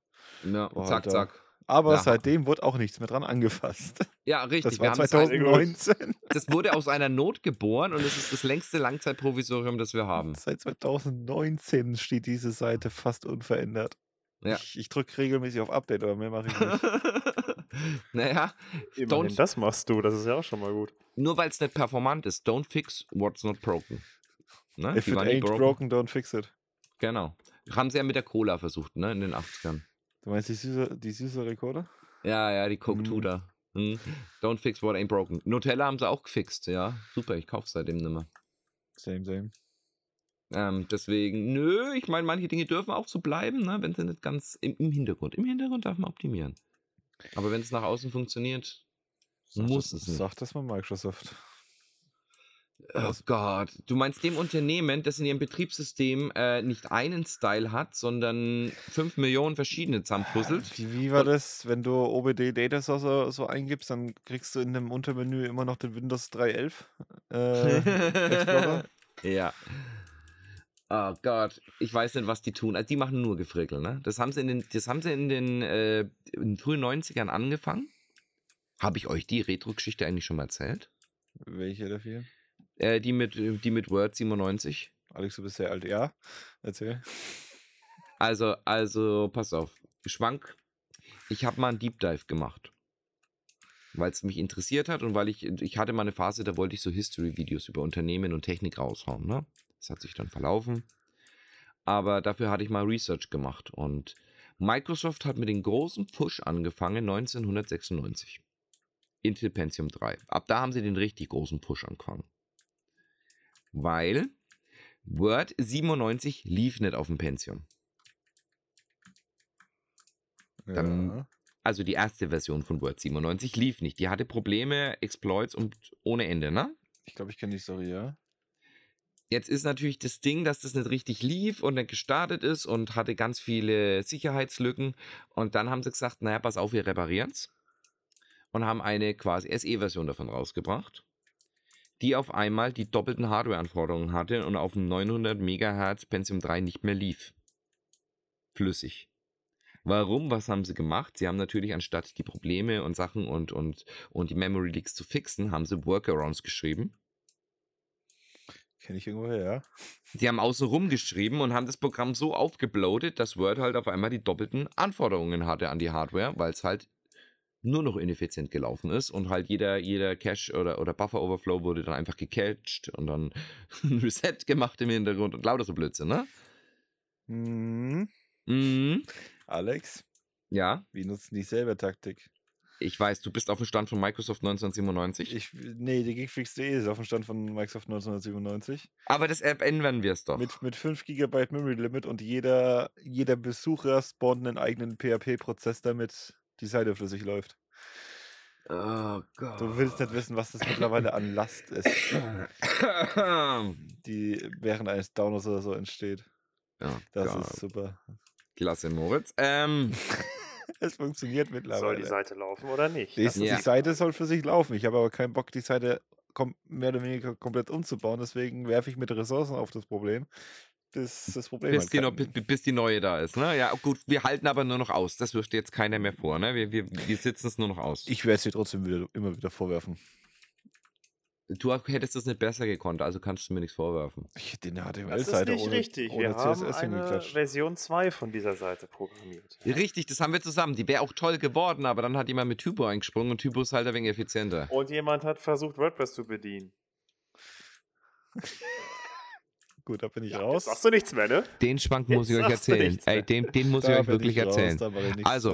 ja, War zack, halt da. zack. Aber Ja. seitdem wurde auch nichts mehr dran angefasst. Ja, richtig. Das wir war haben das, halt, 2019. das wurde aus einer Not geboren und es ist das längste Langzeitprovisorium, das wir haben. Seit 2019 steht diese Seite fast unverändert. Ja. Ich, ich drücke regelmäßig auf Update, aber mehr mache ich nicht. naja, Immerhin das machst du, das ist ja auch schon mal gut. nur weil es nicht performant ist. Don't fix what's not broken. Ne? If Die it ain't broken, don't fix it. Genau. Haben sie ja mit der Cola versucht, ne, in den 80ern. Du meinst die süße, die süße Rekorder? Ja, ja, die Coke Mm. Tudor. Hm. Don't fix what ain't broken. Nutella haben sie auch gefixt, ja. Super, ich kauf's seitdem nimmer. Same, same. Ähm, deswegen, nö, ich meine, manche Dinge dürfen auch so bleiben, ne, wenn sie nicht ganz im, im Hintergrund. Im Hintergrund darf man optimieren. Aber wenn es nach außen funktioniert, Sag muss das, es nicht. Sag das mal Microsoft. Oh? Gott, du meinst dem Unternehmen, das in ihrem Betriebssystem äh, nicht einen Style hat, sondern 5 Millionen verschiedene zusammenpuzzelt? Wie, wie war Und- das, wenn du OBD Data Source so, so eingibst, dann kriegst du in dem Untermenü immer noch den Windows 3.11 äh, Explorer? ja. Oh Gott, ich weiß nicht, was die tun. Also die machen nur Gefrickel, ne? Das haben sie in den, das haben sie in den, äh, in den frühen 90ern angefangen. Habe ich euch die Retro-Geschichte eigentlich schon mal erzählt? Welche dafür? Äh, die, mit, die mit Word 97. Alex, du bist sehr alt. Ja, erzähl. Also, also, pass auf. Schwank. Ich habe mal einen Deep Dive gemacht. Weil es mich interessiert hat und weil ich, ich hatte mal eine Phase, da wollte ich so History-Videos über Unternehmen und Technik raushauen. Ne? Das hat sich dann verlaufen. Aber dafür hatte ich mal Research gemacht. Und Microsoft hat mit dem großen Push angefangen 1996. Intel Pentium 3. Ab da haben sie den richtig großen Push angefangen. Weil Word 97 lief nicht auf dem Pentium. Dann- ja. Also die erste Version von Word 97 lief nicht. Die hatte Probleme, Exploits und ohne Ende, ne? Ich glaube, ich kenne die Story, ja. Jetzt ist natürlich das Ding, dass das nicht richtig lief und dann gestartet ist und hatte ganz viele Sicherheitslücken. Und dann haben sie gesagt, naja, pass auf, wir reparieren's. Und haben eine quasi SE-Version davon rausgebracht, die auf einmal die doppelten Hardware-Anforderungen hatte und auf dem 900 MHz Pentium 3 nicht mehr lief. Flüssig. Warum? Was haben sie gemacht? Sie haben natürlich anstatt die Probleme und Sachen und, und, und die Memory Leaks zu fixen, haben sie Workarounds geschrieben. Kenne ich irgendwoher, ja. Die haben außenrum geschrieben und haben das Programm so aufgebloatet, dass Word halt auf einmal die doppelten Anforderungen hatte an die Hardware, weil es halt nur noch ineffizient gelaufen ist und halt jeder, jeder Cache oder, oder Buffer-Overflow wurde dann einfach gecached und dann ein Reset gemacht im Hintergrund und lauter so Blödsinn, ne? Mhm. Mhm. Alex, Ja, wie nutzen die selber Taktik? Ich weiß, du bist auf dem Stand von Microsoft 1997. Ich, nee, die Geekfreaks.de ist auf dem Stand von Microsoft 1997. aber das App ändern wir es doch. Mit, mit 5 GB Memory Limit und jeder, jeder Besucher spawnt einen eigenen PHP-Prozess, damit die Seite flüssig läuft. oh Gott. Du willst nicht wissen, was das mittlerweile an Last ist, die während eines Downloads oder so entsteht. oh Das Gott. ist super. Klasse, Moritz. Ähm, Es funktioniert Soll mittlerweile. die Seite laufen oder nicht? Die, Das Ja. die Seite soll für sich laufen. Ich habe aber keinen Bock, die Seite mehr oder weniger komplett umzubauen. Deswegen werfe ich mit Ressourcen auf das Problem, bis das Problem bis, die no, kein- bis, bis die neue da ist, ne? Ja, gut, wir halten aber nur noch aus. Das wirft jetzt keiner mehr vor, ne? Wir, wir, wir sitzen es nur noch aus. Ich werde es dir trotzdem wieder, immer wieder vorwerfen. Du hättest es nicht besser gekonnt, also kannst du mir nichts vorwerfen. Ich hätte eine Das ist HTML-Seite nicht ohne, richtig. ohne Wir haben CSS eine hingeklatscht. Version 2 von dieser Seite programmiert. Richtig, das haben wir zusammen. Die wäre auch toll geworden, aber dann hat jemand mit Typo eingesprungen und Typo ist halt ein wenig effizienter. Und jemand hat versucht, WordPress zu bedienen. Gut, da bin ich Ja, raus. jetzt sagst du nichts mehr, ne? Den Schwank muss ich Jetzt euch erzählen. Ey, den, den muss ich Da euch bin wirklich raus, erzählen. Da mache ich nichts, Also,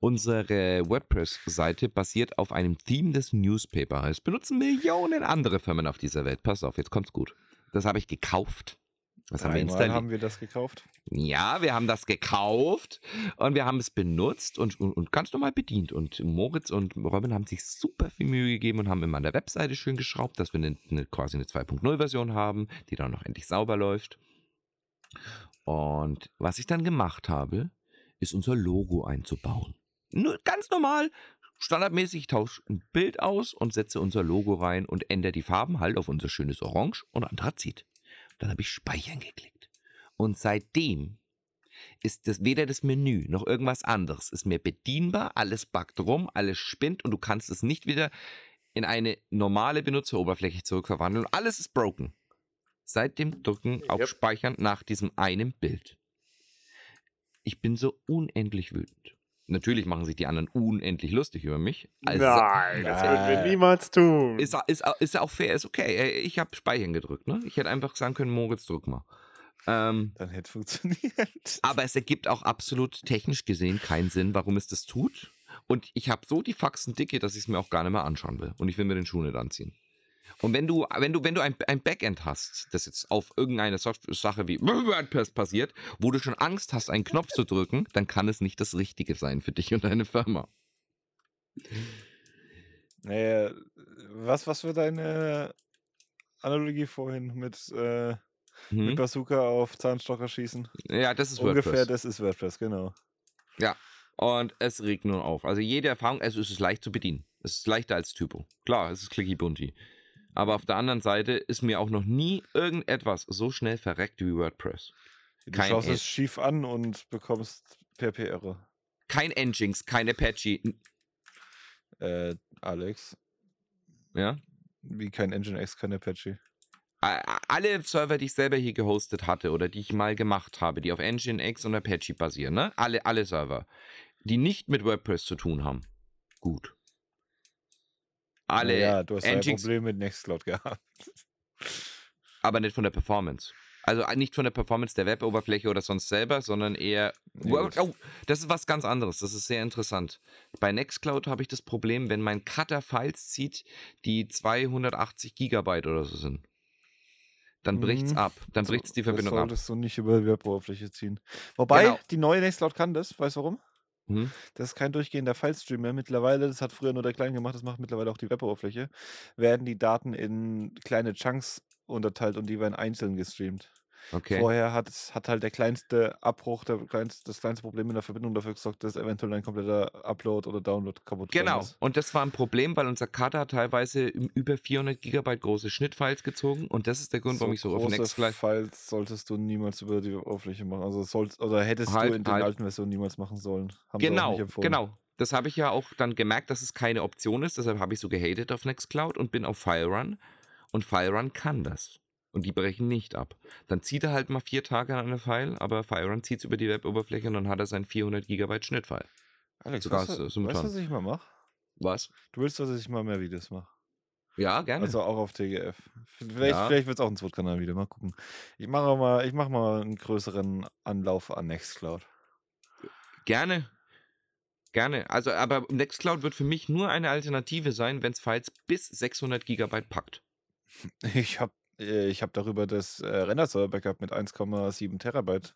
Unsere WordPress-Seite basiert auf einem Theme des Newspaper. Es benutzen Millionen andere Firmen auf dieser Welt. Pass auf, jetzt kommt's gut. Das habe ich gekauft. Was haben wir installiert? haben wir das gekauft. Ja, wir haben das gekauft und wir haben es benutzt und, und, und ganz normal bedient. Und Moritz und Robin haben sich super viel Mühe gegeben und haben immer an der Webseite schön geschraubt, dass wir eine, eine, quasi eine 2.0-Version haben, die dann noch endlich sauber läuft. Und was ich dann gemacht habe, ist unser Logo einzubauen. Ganz normal, standardmäßig, ich tausche ein Bild aus und setze unser Logo rein und ändere die Farben halt auf unser schönes Orange und Anthrazit. Dann habe ich Speichern geklickt. Und seitdem ist das weder das Menü noch irgendwas anderes ist mehr bedienbar, alles backt rum, alles spinnt und du kannst es nicht wieder in eine normale Benutzeroberfläche zurückverwandeln. Alles ist broken. Seit dem Drücken auf Yep. Speichern nach diesem einen Bild. Ich bin so unendlich wütend. Natürlich machen sich die anderen unendlich lustig über mich. Also, Nein, das würden wir Nein. niemals tun. ist, ist, ist ja auch fair, ist okay. Äh, Ich habe Speichern gedrückt, ne? Ich hätte einfach sagen können, Moritz, drück mal. Ähm, Dann hätte funktioniert. aber es ergibt auch absolut technisch gesehen keinen Sinn, warum es das tut. Und ich habe so die Faxen dicke, dass ich es mir auch gar nicht mehr anschauen will. Und ich will mir den Schuh nicht anziehen. Und wenn du, wenn du, wenn du ein, ein Backend hast, das jetzt auf irgendeine Software Sache wie WordPress passiert, wo du schon Angst hast, einen Knopf zu drücken, dann kann es nicht das Richtige sein für dich und deine Firma. Naja, was, was für deine Analogie vorhin mit, äh, mit Hm? Bazooka auf Zahnstocher schießen? Ja, das ist Ungefähr, WordPress. das ist WordPress, genau. Und es regt nur auf. Also jede Erfahrung, also es ist leicht zu bedienen. Es ist leichter als Typo. Klar, es ist clicky bunty. Aber auf der anderen Seite ist mir auch noch nie irgendetwas so schnell verreckt wie WordPress. Du Kein schaust Ed- es schief an und bekommst PHP-Error. Kein Nginx, kein Apache. Äh, Alex, Ja? wie kein Nginx, kein Apache. Alle Server, die ich selber hier gehostet hatte oder die ich mal gemacht habe, die auf Nginx und Apache basieren, ne? Alle, alle Server, die nicht mit WordPress zu tun haben. Gut. Alle ja, du hast ein Nginx, Problem mit Nextcloud gehabt. aber nicht von der Performance. Also äh, nicht von der Performance der Web-Oberfläche oder sonst selber, sondern eher. Gut. oh, das ist was ganz anderes. Das ist sehr interessant. Bei Nextcloud habe ich das Problem, wenn mein Cutter Files zieht, die 280 Gigabyte oder so sind. Dann bricht's Mhm. ab. Dann So, bricht's die Verbindung das ab. solltest du nicht über die Web-Oberfläche ziehen. Wobei, Genau. die neue Nextcloud kann das. Weißt du warum? Mhm. Das ist kein durchgehender Filestream mehr. Mittlerweile, das hat früher nur der Klein gemacht, das macht mittlerweile auch die Web-Oberfläche, werden die Daten in kleine Chunks unterteilt und die werden einzeln gestreamt. Okay. Vorher hat, es, hat halt der kleinste Abbruch, der kleinste, das kleinste Problem in der Verbindung dafür gesorgt, dass eventuell ein kompletter Upload oder Download kaputt Genau. ist. Und das war ein Problem, weil unser hat teilweise über 400 Gigabyte große Schnittfiles gezogen. Und das ist der Grund, warum ich so auf Nextcloud. Files solltest du niemals über die Oberfläche machen. Also sollst, oder hättest Halt, du in den halt. alten Versionen niemals machen sollen. Haben Genau, genau. Das habe ich ja auch dann gemerkt, dass es keine Option ist. Deshalb habe ich so gehatet auf Nextcloud und bin auf FileRun. Und FileRun kann das. Und die brechen nicht ab. Dann zieht er halt mal vier Tage an eine File, aber FileRun zieht es über die Web-Oberfläche und dann hat er sein 400 Gigabyte Schnittfile. Alex, Sogar weißt, du, weißt was ich mal mache? Was? Du willst, dass ich mal mehr Videos mache. Ja, gerne. Also auch auf TGF. Vielleicht, Ja. vielleicht wird es auch ein Zweitkanal wieder. Mal gucken. Ich mache mal, ich mache mal einen größeren Anlauf an Nextcloud. Gerne. Gerne. Also, aber Nextcloud wird für mich nur eine Alternative sein, wenn es Files bis 600 Gigabyte packt. Ich habe ich hab darüber das äh, Render-Server-Backup mit 1,7 Terabyte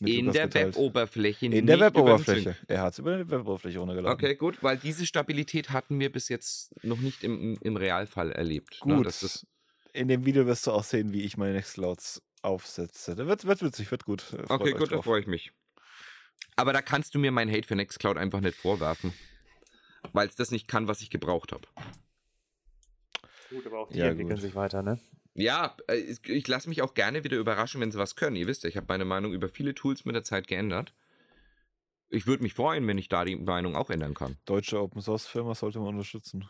mit In der. Web-Oberfläche. In der Web-Oberfläche. Er hat es über die Web-Oberfläche runtergeladen. Okay, gut, weil diese Stabilität hatten wir bis jetzt noch nicht im, im Realfall erlebt. Ne? Gut. Das ist, In dem Video wirst du auch sehen, wie ich meine Nextclouds aufsetze. Da wird, wird witzig, wird gut. Äh, freut okay, gut, da freue ich mich. Aber da kannst du mir mein Hate für Nextcloud einfach nicht vorwerfen. Weil es das nicht kann, was ich gebraucht habe. Gut, aber auch die Ja, entwickeln gut. sich weiter, ne? Ja, äh, ich- lasse mich auch gerne wieder überraschen, wenn sie was können. Ihr wisst ja, ich habe meine Meinung über viele Tools mit der Zeit geändert. Ich würde mich freuen, wenn ich da die Meinung auch ändern kann. Deutsche Open-Source-Firma sollte man unterstützen.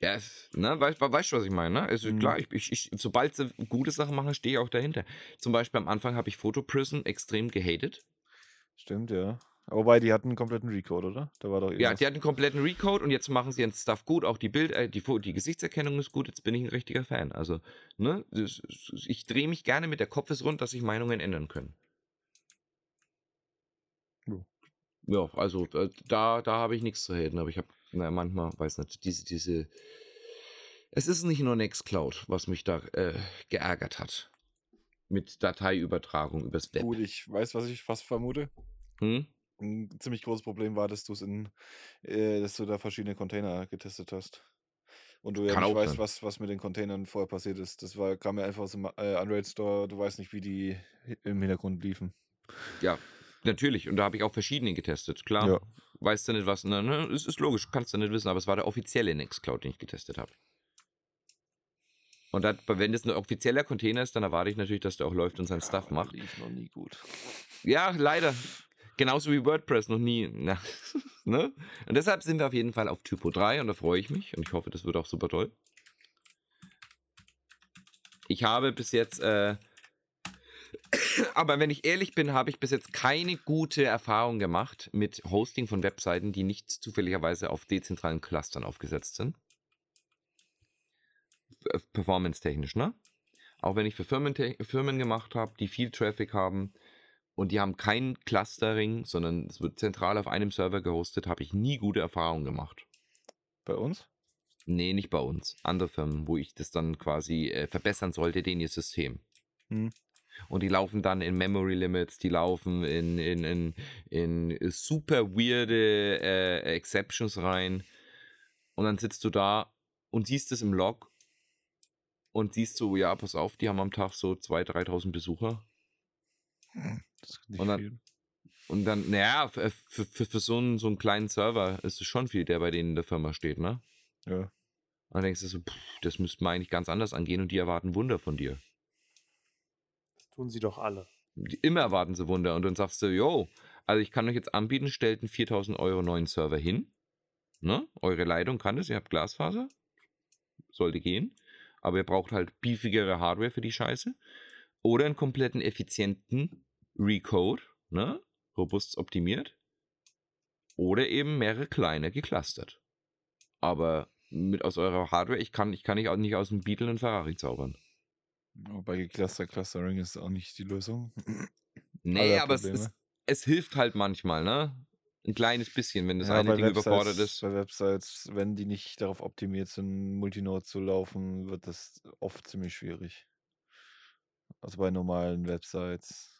Ja, es- ne, weißt du, weißt, du, was ich meine? Ne? Also Mhm. klar, ich, ich, ich, sobald sie gute Sachen machen, stehe ich auch dahinter. Zum Beispiel am Anfang habe ich PhotoPrism extrem gehatet. Stimmt, ja. Wobei, die hatten einen kompletten Recode, oder? Da war doch Ja, die hatten einen kompletten Recode und jetzt machen sie ihren Stuff gut. Auch die Bild, äh, die, die Gesichtserkennung ist gut. Jetzt bin ich ein richtiger Fan. Also, ne, ich drehe mich gerne mit der Kopf ist rund, dass sich Meinungen ändern können. Ja, also äh, da, da habe ich nichts zu haten, aber ich habe, naja, manchmal, weiß nicht, diese, diese. Es ist nicht nur Nextcloud, was mich da äh, geärgert hat. Mit Dateiübertragung übers Web. Gut, ich weiß, was ich fast vermute. Hm? Ein ziemlich großes Problem war, dass du's in äh, dass du da verschiedene Container getestet hast. Und du ja Kann nicht weißt, sein. was was mit den Containern vorher passiert ist. Das war kam mir einfach aus dem äh, Unraid Store. Du weißt nicht, wie die im Hintergrund liefen. Ja, natürlich. Und da habe ich auch verschiedene getestet. Klar, Ja. weißt du nicht, was. Ne, ne, ist, ist logisch, kannst du nicht wissen, aber es war der offizielle Nextcloud, den ich getestet habe. Und dat, wenn das ein offizieller Container ist, dann erwarte ich natürlich, dass der auch läuft und seinen Stuff Aber macht. lief noch nie gut. Ja, leider. Genauso wie WordPress noch nie. Na, ne? Und deshalb sind wir auf jeden Fall auf Typo 3 und da freue ich mich und ich hoffe, das wird auch super toll. Ich habe bis jetzt, äh, aber wenn ich ehrlich bin, habe ich bis jetzt keine gute Erfahrung gemacht mit Hosting von Webseiten, die nicht zufälligerweise auf dezentralen Clustern aufgesetzt sind. Äh, Performance-technisch, ne? Auch wenn ich für Firmen, Firmen gemacht habe, die viel Traffic haben und die haben kein Clustering, sondern es wird zentral auf einem Server gehostet, habe ich nie gute Erfahrungen gemacht. Bei uns? Nee, nicht bei uns. Andere Firmen, wo ich das dann quasi äh, verbessern sollte, den ihr System. Mhm. Und die laufen dann in Memory Limits, die laufen in, in, in, in super weirde äh, Exceptions rein. Und dann sitzt du da und siehst es im Log und siehst so, ja, pass auf, die haben am Tag so 2.000, 3.000 Besucher. Das nicht Und dann- viel. Und dann, naja, für, für, für, für so, einen, so einen kleinen Server ist es schon viel, der bei denen in der Firma steht, ne? Ja. Und dann denkst du so, pff, das müsste man eigentlich ganz anders angehen und die erwarten Wunder von dir. Das tun sie doch alle. Die- Immer erwarten sie Wunder und dann sagst du, yo, also ich kann euch jetzt anbieten, stellt einen 4000 Euro neuen Server hin. Ne? Eure Leitung kann es, ihr habt Glasfaser. Sollte gehen. Aber ihr braucht halt beefigere Hardware für die Scheiße. Oder einen kompletten effizienten Recode, ne? Robust optimiert. Oder eben mehrere kleine geclustert. Aber mit aus eurer Hardware, ich kann, ich kann nicht, auch nicht aus dem Beetle einen Ferrari zaubern. Wobei Cluster Clustering ist auch nicht die Lösung. Nee, aber es, Probleme. es, hilft halt manchmal, ne? Ein kleines bisschen, wenn das Ja, eine Ding überfordert Websites, ist. bei Websites, wenn die nicht darauf optimiert sind, Multinode zu laufen, wird das oft ziemlich schwierig. Also bei normalen Websites.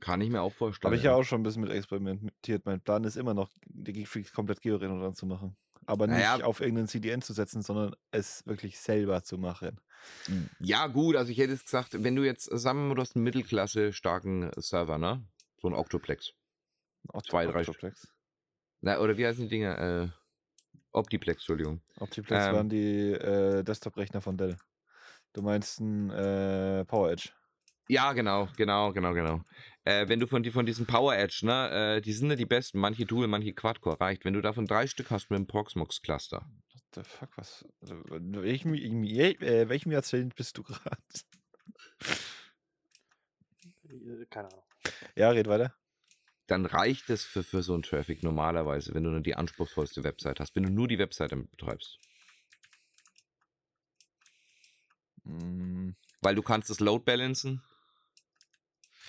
Kann ich mir auch vorstellen. Habe ich ja auch schon ein bisschen mit experimentiert. Mein Plan ist immer noch, die Geekfreaks komplett georedundant zu machen. Aber nicht Naja. auf irgendeinen CDN zu setzen, sondern es wirklich selber zu machen. Ja, gut, also ich hätte jetzt gesagt, wenn du jetzt, sagen du hast einen Mittelklasse starken Server, ne? So ein Octoplex. Oct- Zwei, drei Octoplex. Na, oder wie heißen die Dinger? Äh, Optiplex, Entschuldigung. Optiplex Ähm. waren die äh, Desktop-Rechner von Dell. Du meinst ein äh, Power Edge. Ja, genau, genau, genau, genau. Äh, wenn du von, die, von diesem Power Edge, ne, äh, die sind ja die besten, manche Dual, manche Quad-Core, reicht. Wenn du davon drei Stück hast mit dem Proxmox-Cluster. What the fuck, was? Also, in welchem, in je, äh, welchem Jahrzehnt bist du gerade? Äh, Keine Ahnung. Ja, red weiter. dann reicht es für, für so einen Traffic normalerweise, wenn du nur die anspruchsvollste Website hast, wenn du nur die Website damit betreibst. Mm, Weil du kannst das Load balancen.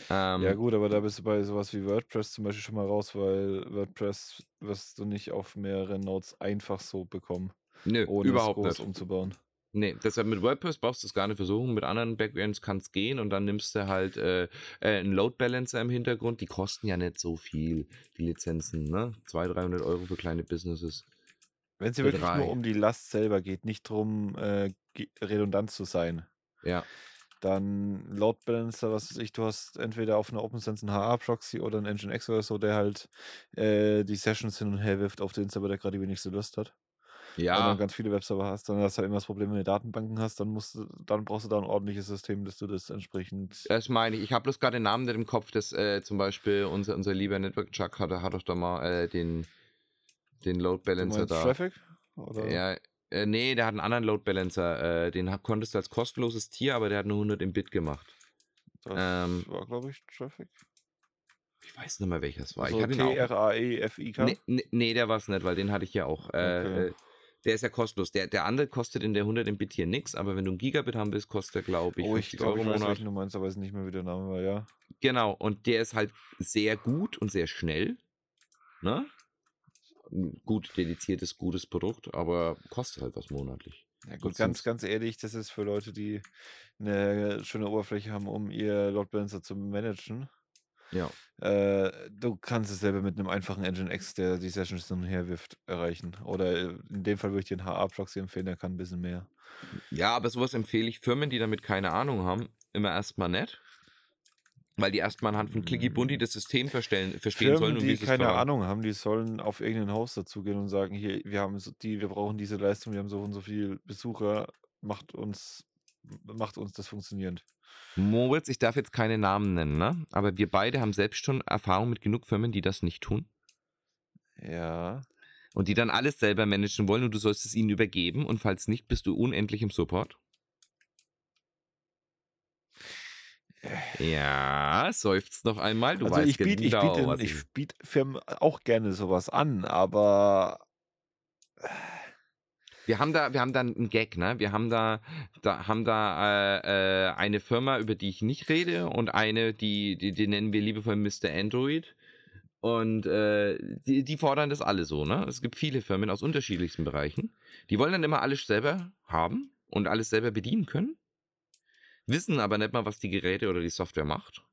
Ähm, ja gut, aber da bist du bei sowas wie WordPress zum Beispiel schon mal raus, weil WordPress wirst du nicht auf mehrere Nodes einfach so bekommen, Nö, ohne überhaupt es groß nicht. umzubauen. Nee, deshalb mit WordPress brauchst du es gar nicht versuchen. Mit anderen Backends kann es gehen und dann nimmst du halt äh, äh, einen Load Balancer im Hintergrund. Die kosten ja nicht so viel, die Lizenzen, ne? 200, 300 Euro für kleine Businesses. Wenn es wirklich drei. nur um die Last selber geht, nicht darum, äh, redundant zu sein, Ja, dann Load Balancer, was weiß ich, du hast entweder auf einer OpenSense einen HA-Proxy oder einen Nginx oder so, der halt äh, die Sessions hin und her wirft auf den Server, der gerade die wenigste Lust hat. Wenn du ja, dann ganz viele Webserver hast, dann hast du halt immer das Problem, wenn du Datenbanken hast, dann musst du, dann brauchst du da ein ordentliches System, dass du das entsprechend. das meine ich. Ich habe bloß gerade den Namen nicht im Kopf, dass äh, zum Beispiel unser, unser lieber Network Chuck hatte, hat doch da mal äh, den, den Load Balancer da. Traffic? Oder? Ja, äh, nee, der hat einen anderen Load Balancer. Äh, den konntest du als kostenloses Tier, aber der hat nur 100 im Bit gemacht. Das ähm, war, glaube ich, Traffic. Ich weiß nicht mehr, welches war. So. T-R-A-E-F-I-K. Nee, nee, nee, der war es nicht, weil den hatte ich ja auch. Äh, Okay. äh, der ist ja kostenlos. Der, der andere kostet in der 100 Mbit hier nichts, aber wenn du ein Gigabit haben willst, kostet der, glaube ich, oh, ich 50 glaube, Euro ich im weiß, Monat. du meinst, aber weiß nicht mehr, wie der Name war, ja. Genau, und der ist halt sehr gut und sehr schnell. Ne? Gut dediziertes, gutes Produkt, aber kostet halt was monatlich. Ja gut, ganz, ganz ehrlich, das ist für Leute, die eine schöne Oberfläche haben, um ihr Load Balancer zu managen. Ja. Äh, du kannst es selber mit einem einfachen Nginx, der die Sessions hin und her wirft, erreichen. Oder äh, in dem Fall würde ich den HA-Proxy empfehlen, der kann ein bisschen mehr. Ja, aber sowas empfehle ich Firmen, die damit keine Ahnung haben, immer erstmal nicht. Weil die erstmal anhand von Clicky Bundy das System verstehen sollen Firmen, und wie die keine ver- Ahnung haben, die sollen auf irgendeinen Host dazugehen und sagen, hier, wir haben so die, wir brauchen diese Leistung, wir haben so und so viel Besucher, macht uns, macht uns das funktionierend. Moritz, ich darf jetzt keine Namen nennen, ne? Aber wir beide haben selbst schon Erfahrung mit genug Firmen, die das nicht tun. Ja. Und die dann alles selber managen wollen und du sollst es ihnen übergeben und falls nicht, bist du unendlich im Support. Ja, seufzt noch einmal. Du also weißt ich biete ich genau, biete was ich biete Firmen auch gerne sowas an, aber Wir haben da, wir haben da einen Gag, ne? Wir haben da, da haben da äh, äh, eine Firma, über die ich nicht rede, und eine, die, die, die nennen wir liebevoll Mr. Android. Und äh, die, die fordern das alle so, ne? Es gibt viele Firmen aus unterschiedlichsten Bereichen. Die wollen dann immer alles selber haben und alles selber bedienen können, wissen aber nicht mal, was die Geräte oder die Software macht.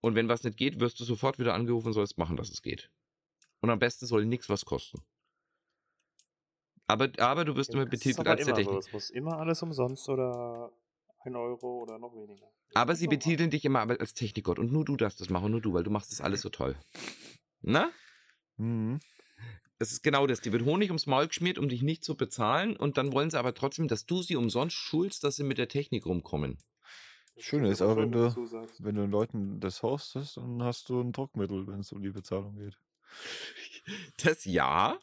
Und wenn was nicht geht, wirst du sofort wieder angerufen und sollst machen, dass es geht. Und am besten soll nichts was kosten. Aber, aber du wirst Ja, immer betitelt aber als der immer so. Technik. Es muss immer alles umsonst oder ein Euro oder noch weniger. Aber Das sie ist normal. betiteln dich immer aber als Technikgott. Und nur du darfst das machen, nur du, weil du machst das alles so toll. Na? mhm. Das ist genau das. Die wird Honig ums Maul geschmiert, um dich nicht zu bezahlen. Und dann wollen sie aber trotzdem, dass du sie umsonst schulst, dass sie mit der Technik rumkommen. Das Schöne ist aber, wenn du- wenn du den Leuten das hostest, dann hast du ein Druckmittel, wenn es um die Bezahlung geht. Das ja.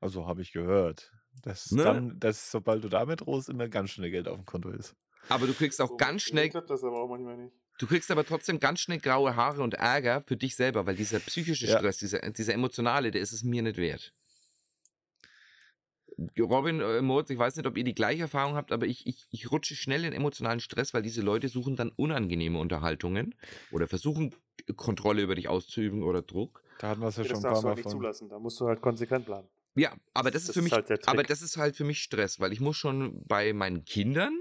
Also habe ich gehört. Dass Ne? dann, dass sobald du damit rohst, immer ganz schnell Geld auf dem Konto ist. Aber du kriegst auch So ganz schnell, klappt das aber auch manchmal nicht. Du kriegst aber trotzdem ganz schnell graue Haare und Ärger für dich selber, weil dieser psychische Ja. Stress, dieser, dieser emotionale, der ist es mir nicht wert. Robin, äh, Moritz, ich weiß nicht, ob ihr die gleiche Erfahrung habt, aber ich, ich, ich rutsche schnell in emotionalen Stress, weil diese Leute suchen dann unangenehme Unterhaltungen oder versuchen Kontrolle über dich auszuüben oder Druck. Da hatten wir es ja Ja, schon das ein paar Mal nicht von. zulassen. Da musst du halt konsequent bleiben. Ja, aber das, ist für mich, halt der Trick. aber das ist halt für mich Stress, weil ich muss schon bei meinen Kindern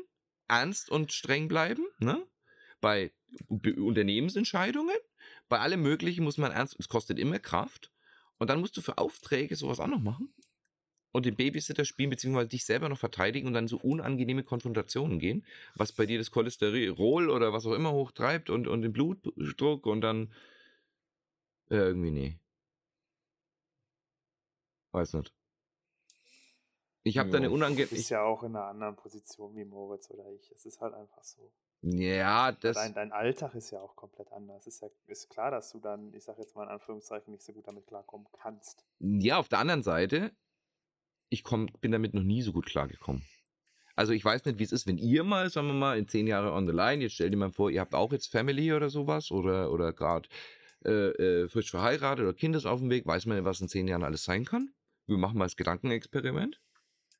ernst und streng bleiben, ne? Bei Be- Unternehmensentscheidungen, bei allem Möglichen muss man ernst, es kostet immer Kraft. Und dann musst du für Aufträge sowas auch noch machen und den Babysitter spielen, beziehungsweise dich selber noch verteidigen und dann so unangenehme Konfrontationen gehen, was bei dir das Cholesterol oder was auch immer hochtreibt und, und den Blutdruck und dann äh, irgendwie nee. Weiß nicht. Ich habe da eine Ja. Du unangenehme. bist ja auch in einer anderen Position wie Moritz oder ich. Es ist halt einfach so. Ja, das. Dein, dein Alltag ist ja auch komplett anders. Ist ja ist klar, dass du dann, ich sag jetzt mal in Anführungszeichen, nicht so gut damit klarkommen kannst. Ja, auf der anderen Seite, ich komm, bin damit noch nie so gut klargekommen. Also ich weiß nicht, wie es ist, wenn ihr mal, sagen wir mal, in zehn Jahre on the line, jetzt stell dir mal vor, ihr habt auch jetzt Family oder sowas oder, oder gerade äh, äh, frisch verheiratet oder Kind ist auf dem Weg, weiß man nicht, was in zehn Jahren alles sein kann. Wir machen mal das Gedankenexperiment.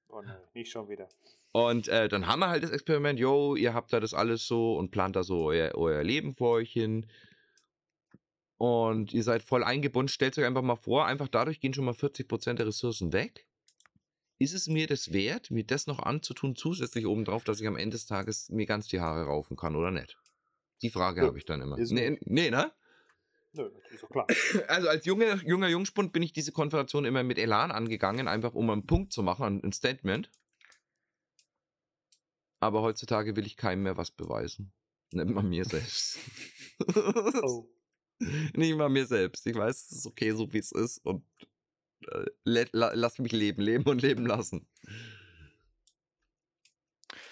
Oh nein, nicht schon wieder. Und äh, dann haben wir halt das Experiment, yo, ihr habt da das alles so und plant da so euer, euer Leben vor euch hin. Und ihr seid voll eingebunden. Stellt euch einfach mal vor, einfach dadurch gehen schon mal 40% der Ressourcen weg. Ist es mir das wert, mir das noch anzutun, zusätzlich obendrauf, dass ich am Ende des Tages mir ganz die Haare raufen kann oder nicht? Die Frage habe ich dann immer. Nee, nee, ne? Nö, ist doch klar. Also als junger, junger Jungspund bin ich diese Konfrontation immer mit Elan angegangen, einfach um einen Punkt zu machen, ein Statement. Aber heutzutage will ich keinem mehr was beweisen. Nicht mal mir selbst. Oh. Nicht mal mir selbst. Ich weiß, es ist okay, so wie es ist. Und äh, la, lass mich leben, leben und leben lassen.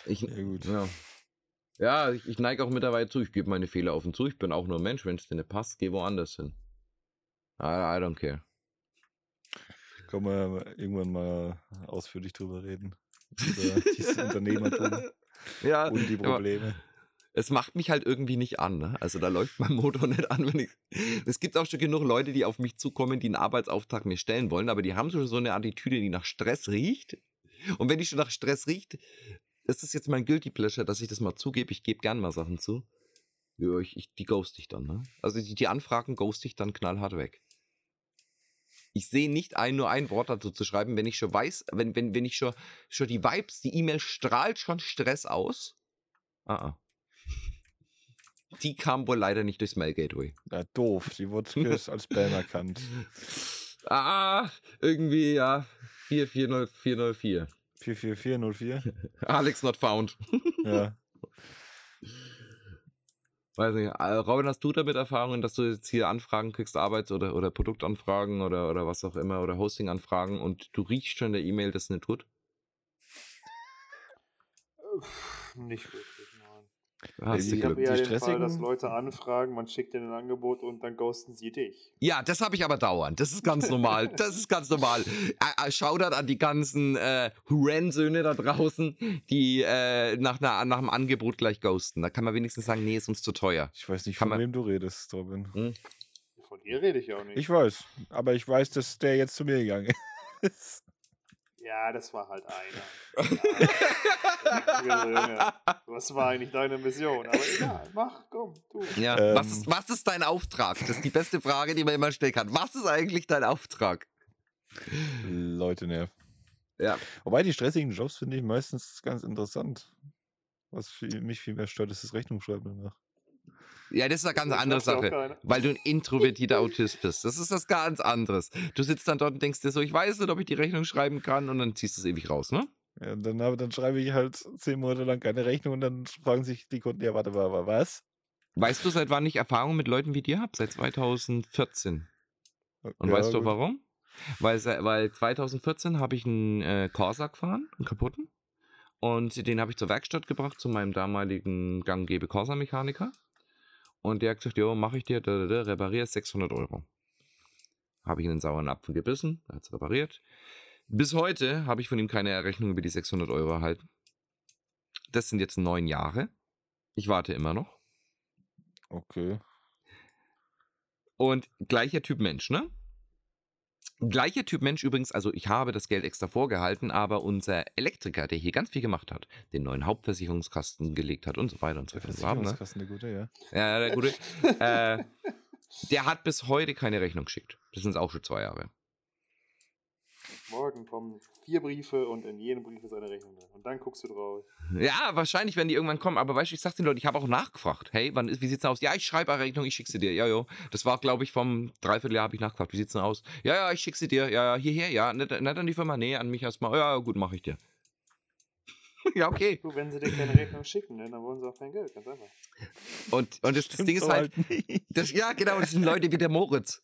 Ich, Ja, gut. Ja, ja ich, ich neige auch mittlerweile zu. Ich gebe meine Fehler offen zu. Ich bin auch nur ein Mensch. Wenn es dir nicht passt, geh woanders hin. I, I don't care. Können wir irgendwann mal ausführlich drüber reden. Über dieses Unternehmertum Ja, und die Probleme. es macht mich halt irgendwie nicht an. Ne? Also da läuft mein Motor nicht an, wenn ich. Es gibt auch schon genug Leute, die auf mich zukommen, die einen Arbeitsauftrag mir stellen wollen, aber die haben schon so eine Attitüde, die nach Stress riecht. Und wenn die schon nach Stress riecht, ist das jetzt mein Guilty Pleasure, dass ich das mal zugebe. Ich gebe gern mal Sachen zu. Ja, ich, ich, die ghost ich dann. Ne? Also die, die Anfragen ghost ich dann knallhart weg. Ich sehe nicht ein, nur ein Wort dazu zu schreiben, wenn ich schon weiß, wenn, wenn, wenn ich schon, schon die Vibes, die E-Mail strahlt schon Stress aus. Ah, ah. Die kam wohl leider nicht durchs Mail Gateway. Ja, doof. Die wurde als Spam erkannt. Ah, irgendwie, ja. 440404. 44404? Alex not found. Ja. Weiß nicht. äh, Robin, hast du damit Erfahrungen, dass du jetzt hier Anfragen kriegst, Arbeits- oder, oder Produktanfragen oder, oder was auch immer oder Hosting-Anfragen und du riechst schon in der E-Mail, dass es nicht tut? Nicht wirklich, nein. Hast du die- Ich habe die den Fall, dass Leute anfragen, man schickt ihnen ein Angebot und dann ghosten sie dich. Ja, das habe ich aber dauernd. Das ist ganz normal. Das ist ganz normal. Äh, Shoutout an die ganzen äh, Hurensöhne da draußen, die äh, nach, einer, nach einem Angebot gleich ghosten. Da kann man wenigstens sagen, nee, ist uns zu teuer. Ich weiß nicht, Kann von man- wem du redest, Robin. Von dir rede ich auch nicht. Ich weiß. Aber ich weiß, dass der jetzt zu mir gegangen ist. Ja, das war halt einer. Was war eigentlich deine Mission? Aber egal, mach, komm, tu. Ja, Ähm. was, ist, was ist dein Auftrag? Das ist die beste Frage, die man immer stellen kann. Was ist eigentlich dein Auftrag? Leute nerven. Ja. Wobei die stressigen Jobs finde ich meistens ganz interessant. Was viel, mich viel mehr stört, ist das Rechnungsschreiben danach. Ja, das ist eine ganz Das andere Sache. Weil du ein introvertierter Autist bist. Das ist was ganz anderes. Du sitzt dann dort und denkst dir so, ich weiß nicht, ob ich die Rechnung schreiben kann und dann ziehst du es ewig raus, ne? Ja, dann, dann schreibe ich halt zehn Monate lang keine Rechnung und dann fragen sich die Kunden, ja, warte mal, aber was? Weißt du, seit wann ich Erfahrung mit Leuten wie dir habe? Seit 2014. Und Ja, weißt du gut. warum? Weil, weil 2014 habe ich einen äh, Corsa gefahren, einen kaputten. Und den habe ich zur Werkstatt gebracht, zu meinem damaligen ganggebe Corsa-Mechaniker. Und der hat gesagt, jo, mache ich dir, da, da, da, reparier 600 Euro. Habe ich in den sauren Apfel gebissen, er hat es repariert. Bis heute habe ich von ihm keine Rechnung über die 600 Euro erhalten. Das sind jetzt neun Jahre. Ich warte immer noch. Okay. Und gleicher Typ Mensch, ne? Gleicher Typ Mensch übrigens, also ich habe das Geld extra vorgehalten, aber unser Elektriker, der hier ganz viel gemacht hat, den neuen Hauptversicherungskasten gelegt hat und so weiter und so Der fort. Ne? Versicherungskasten, der gute, ja. Ja, der gute. äh, der hat bis heute keine Rechnung geschickt. Das sind auch schon zwei Jahre. Morgen kommen vier Briefe und in jedem Brief ist eine Rechnung drin. Und dann guckst du drauf. Ja, wahrscheinlich werden die irgendwann kommen, aber weißt du, ich sag den Leuten, ich habe auch nachgefragt. Hey, wann ist, wie sieht's denn aus? Ja, ich schreibe eine Rechnung, ich schick sie dir. Ja, jo. Das war, glaube ich, vom Dreivierteljahr habe ich nachgefragt. Wie sieht's denn aus? Ja, ja, ich schick sie dir. Ja, ja, hierher, ja. Nicht, nicht an die Firma, nee, an mich erstmal. Ja, gut, mache ich dir. ja, okay. Du, wenn sie dir keine Rechnung schicken, ne, dann wollen sie auch kein Geld, ganz einfach. Und, und das, das Ding ist halt, nicht. das, ja, genau, das sind Leute wie der Moritz.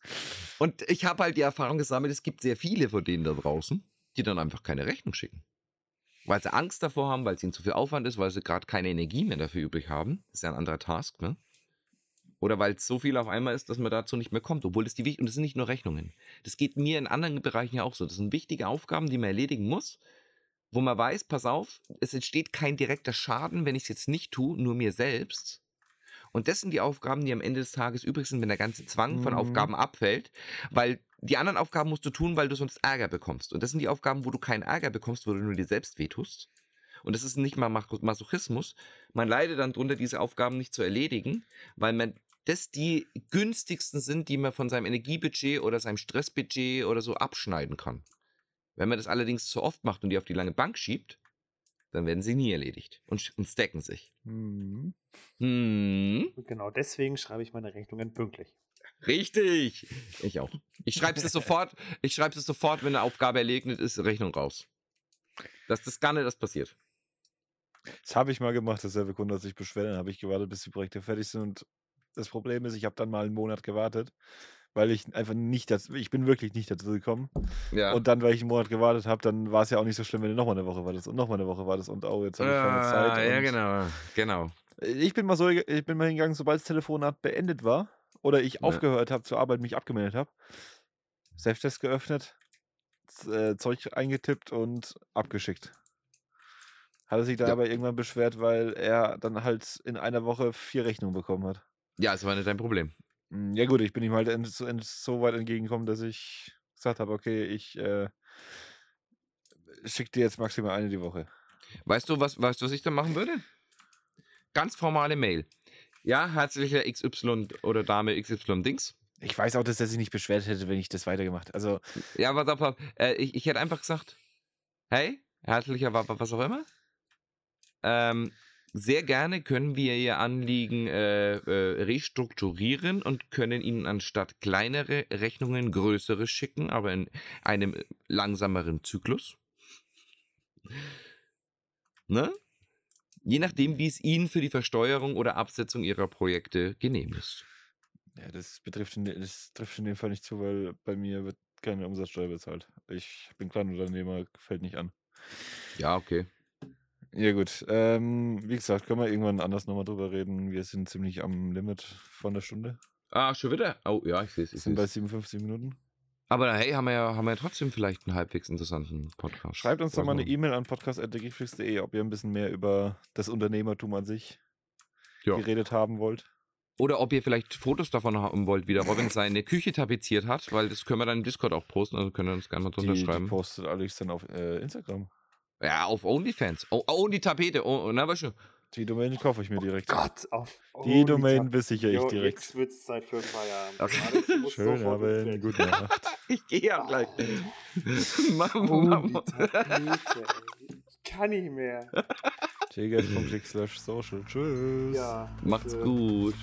Und ich habe halt die Erfahrung gesammelt, es gibt sehr viele von denen da draußen, die dann einfach keine Rechnung schicken. Weil sie Angst davor haben, weil es ihnen zu viel Aufwand ist, weil sie gerade keine Energie mehr dafür übrig haben. Das ist ja ein anderer Task, ne? Oder weil es so viel auf einmal ist, dass man dazu nicht mehr kommt. Obwohl es die wichtig und das sind nicht nur Rechnungen. Das geht mir in anderen Bereichen ja auch so. Das sind wichtige Aufgaben, die man erledigen muss, wo man weiß, pass auf, es entsteht kein direkter Schaden, wenn ich es jetzt nicht tue, nur mir selbst. Und das sind die Aufgaben, die am Ende des Tages übrig sind, wenn der ganze Zwang von Mhm. Aufgaben abfällt. Weil die anderen Aufgaben musst du tun, weil du sonst Ärger bekommst. Und das sind die Aufgaben, wo du keinen Ärger bekommst, wo du nur dir selbst wehtust. Und das ist nicht mal Mas- Masochismus. Man leidet dann drunter, diese Aufgaben nicht zu erledigen, weil man das die günstigsten sind, die man von seinem Energiebudget oder seinem Stressbudget oder so abschneiden kann. Wenn man das allerdings zu oft macht und die auf die lange Bank schiebt, dann werden sie nie erledigt und, und stacken sich. Hm. Hm, Und genau deswegen schreibe ich meine Rechnungen pünktlich. richtig. Ich auch. Ich schreibe es sofort, ich schreibe es sofort, wenn eine Aufgabe erledigt ist, Rechnung raus. Dass das gar nicht das passiert. Das habe ich mal gemacht, dasselbe Kunde hat sich beschwert, dann habe ich gewartet, bis die Projekte fertig sind. Und das Problem ist, ich habe dann mal einen Monat gewartet, weil ich einfach nicht dazu, ich bin wirklich nicht dazu gekommen. Ja. Und dann, weil ich einen Monat gewartet habe, dann war es ja auch nicht so schlimm, wenn du nochmal eine Woche wartest und nochmal eine Woche wartest und oh, jetzt habe ich keine Zeit. Ah, ja, genau. Genau. Ich bin mal so, ich bin mal hingegangen, sobald das Telefonat beendet war oder ich Ja. aufgehört habe zur Arbeit, mich abgemeldet habe, Safetest geöffnet, äh, Zeug eingetippt und abgeschickt. Hat er sich dann Ja. aber irgendwann beschwert, weil er dann halt in einer Woche vier Rechnungen bekommen hat. Ja, es war nicht dein Problem. Hm, Ja gut, ich bin ihm halt so, so weit entgegengekommen, dass ich gesagt habe, okay, ich äh, schicke dir jetzt maximal eine die Woche. Weißt du, was, weißt du, was ich dann machen würde? Ganz formale Mail. Ja, herzlicher XY oder Dame XY Dings. Ich weiß auch, dass er sich nicht beschwert hätte, wenn ich das weitergemacht. Also, Ja, pass auf. Äh, ich, ich hätte einfach gesagt, hey, herzlicher wa- was auch immer. Ähm, sehr gerne können wir Ihr Anliegen äh, äh, restrukturieren und können Ihnen anstatt kleinere Rechnungen größere schicken, aber in einem langsameren Zyklus. Ne? Je nachdem, wie es Ihnen für die Versteuerung oder Absetzung Ihrer Projekte genehm ist. ja, das betrifft das trifft in dem Fall nicht zu, weil bei mir wird keine Umsatzsteuer bezahlt. Ich bin Kleinunternehmer, fällt nicht an. Ja, okay. Ja, gut. Ähm, wie gesagt, können wir irgendwann anders nochmal drüber reden. Wir sind ziemlich am Limit von der Stunde. Ah, schon wieder? Oh, ja, ich sehe es. Wir sind bei seh's. 57 Minuten. Aber hey, haben wir ja, haben wir ja trotzdem vielleicht einen halbwegs interessanten Podcast. Schreibt uns doch mal eine E-Mail an podcast.dergeflix.de, ob ihr ein bisschen mehr über das Unternehmertum an sich Ja. geredet haben wollt. Oder ob ihr vielleicht Fotos davon haben wollt, wie der Robin seine Küche tapeziert hat, weil das können wir dann im Discord auch posten, also können wir uns gerne mal drunter Die, die schreiben. postet Alex dann auf äh, Instagram. Ja, auf OnlyFans. Oh, oh und die Tapete. Oh, na, weißt du. Die Domain kaufe ich mir direkt. Gott, auf. Die oh, Domain besichere ich direkt. Jetzt wird's Zeit für Feierabend. Okay. Schönen Abend, gute Nacht. Ich gehe ja gleich. Oh. Tapete, ey. Ich kann nicht mehr. jgf.click slash social. Tschüss. Ja. Macht's gut.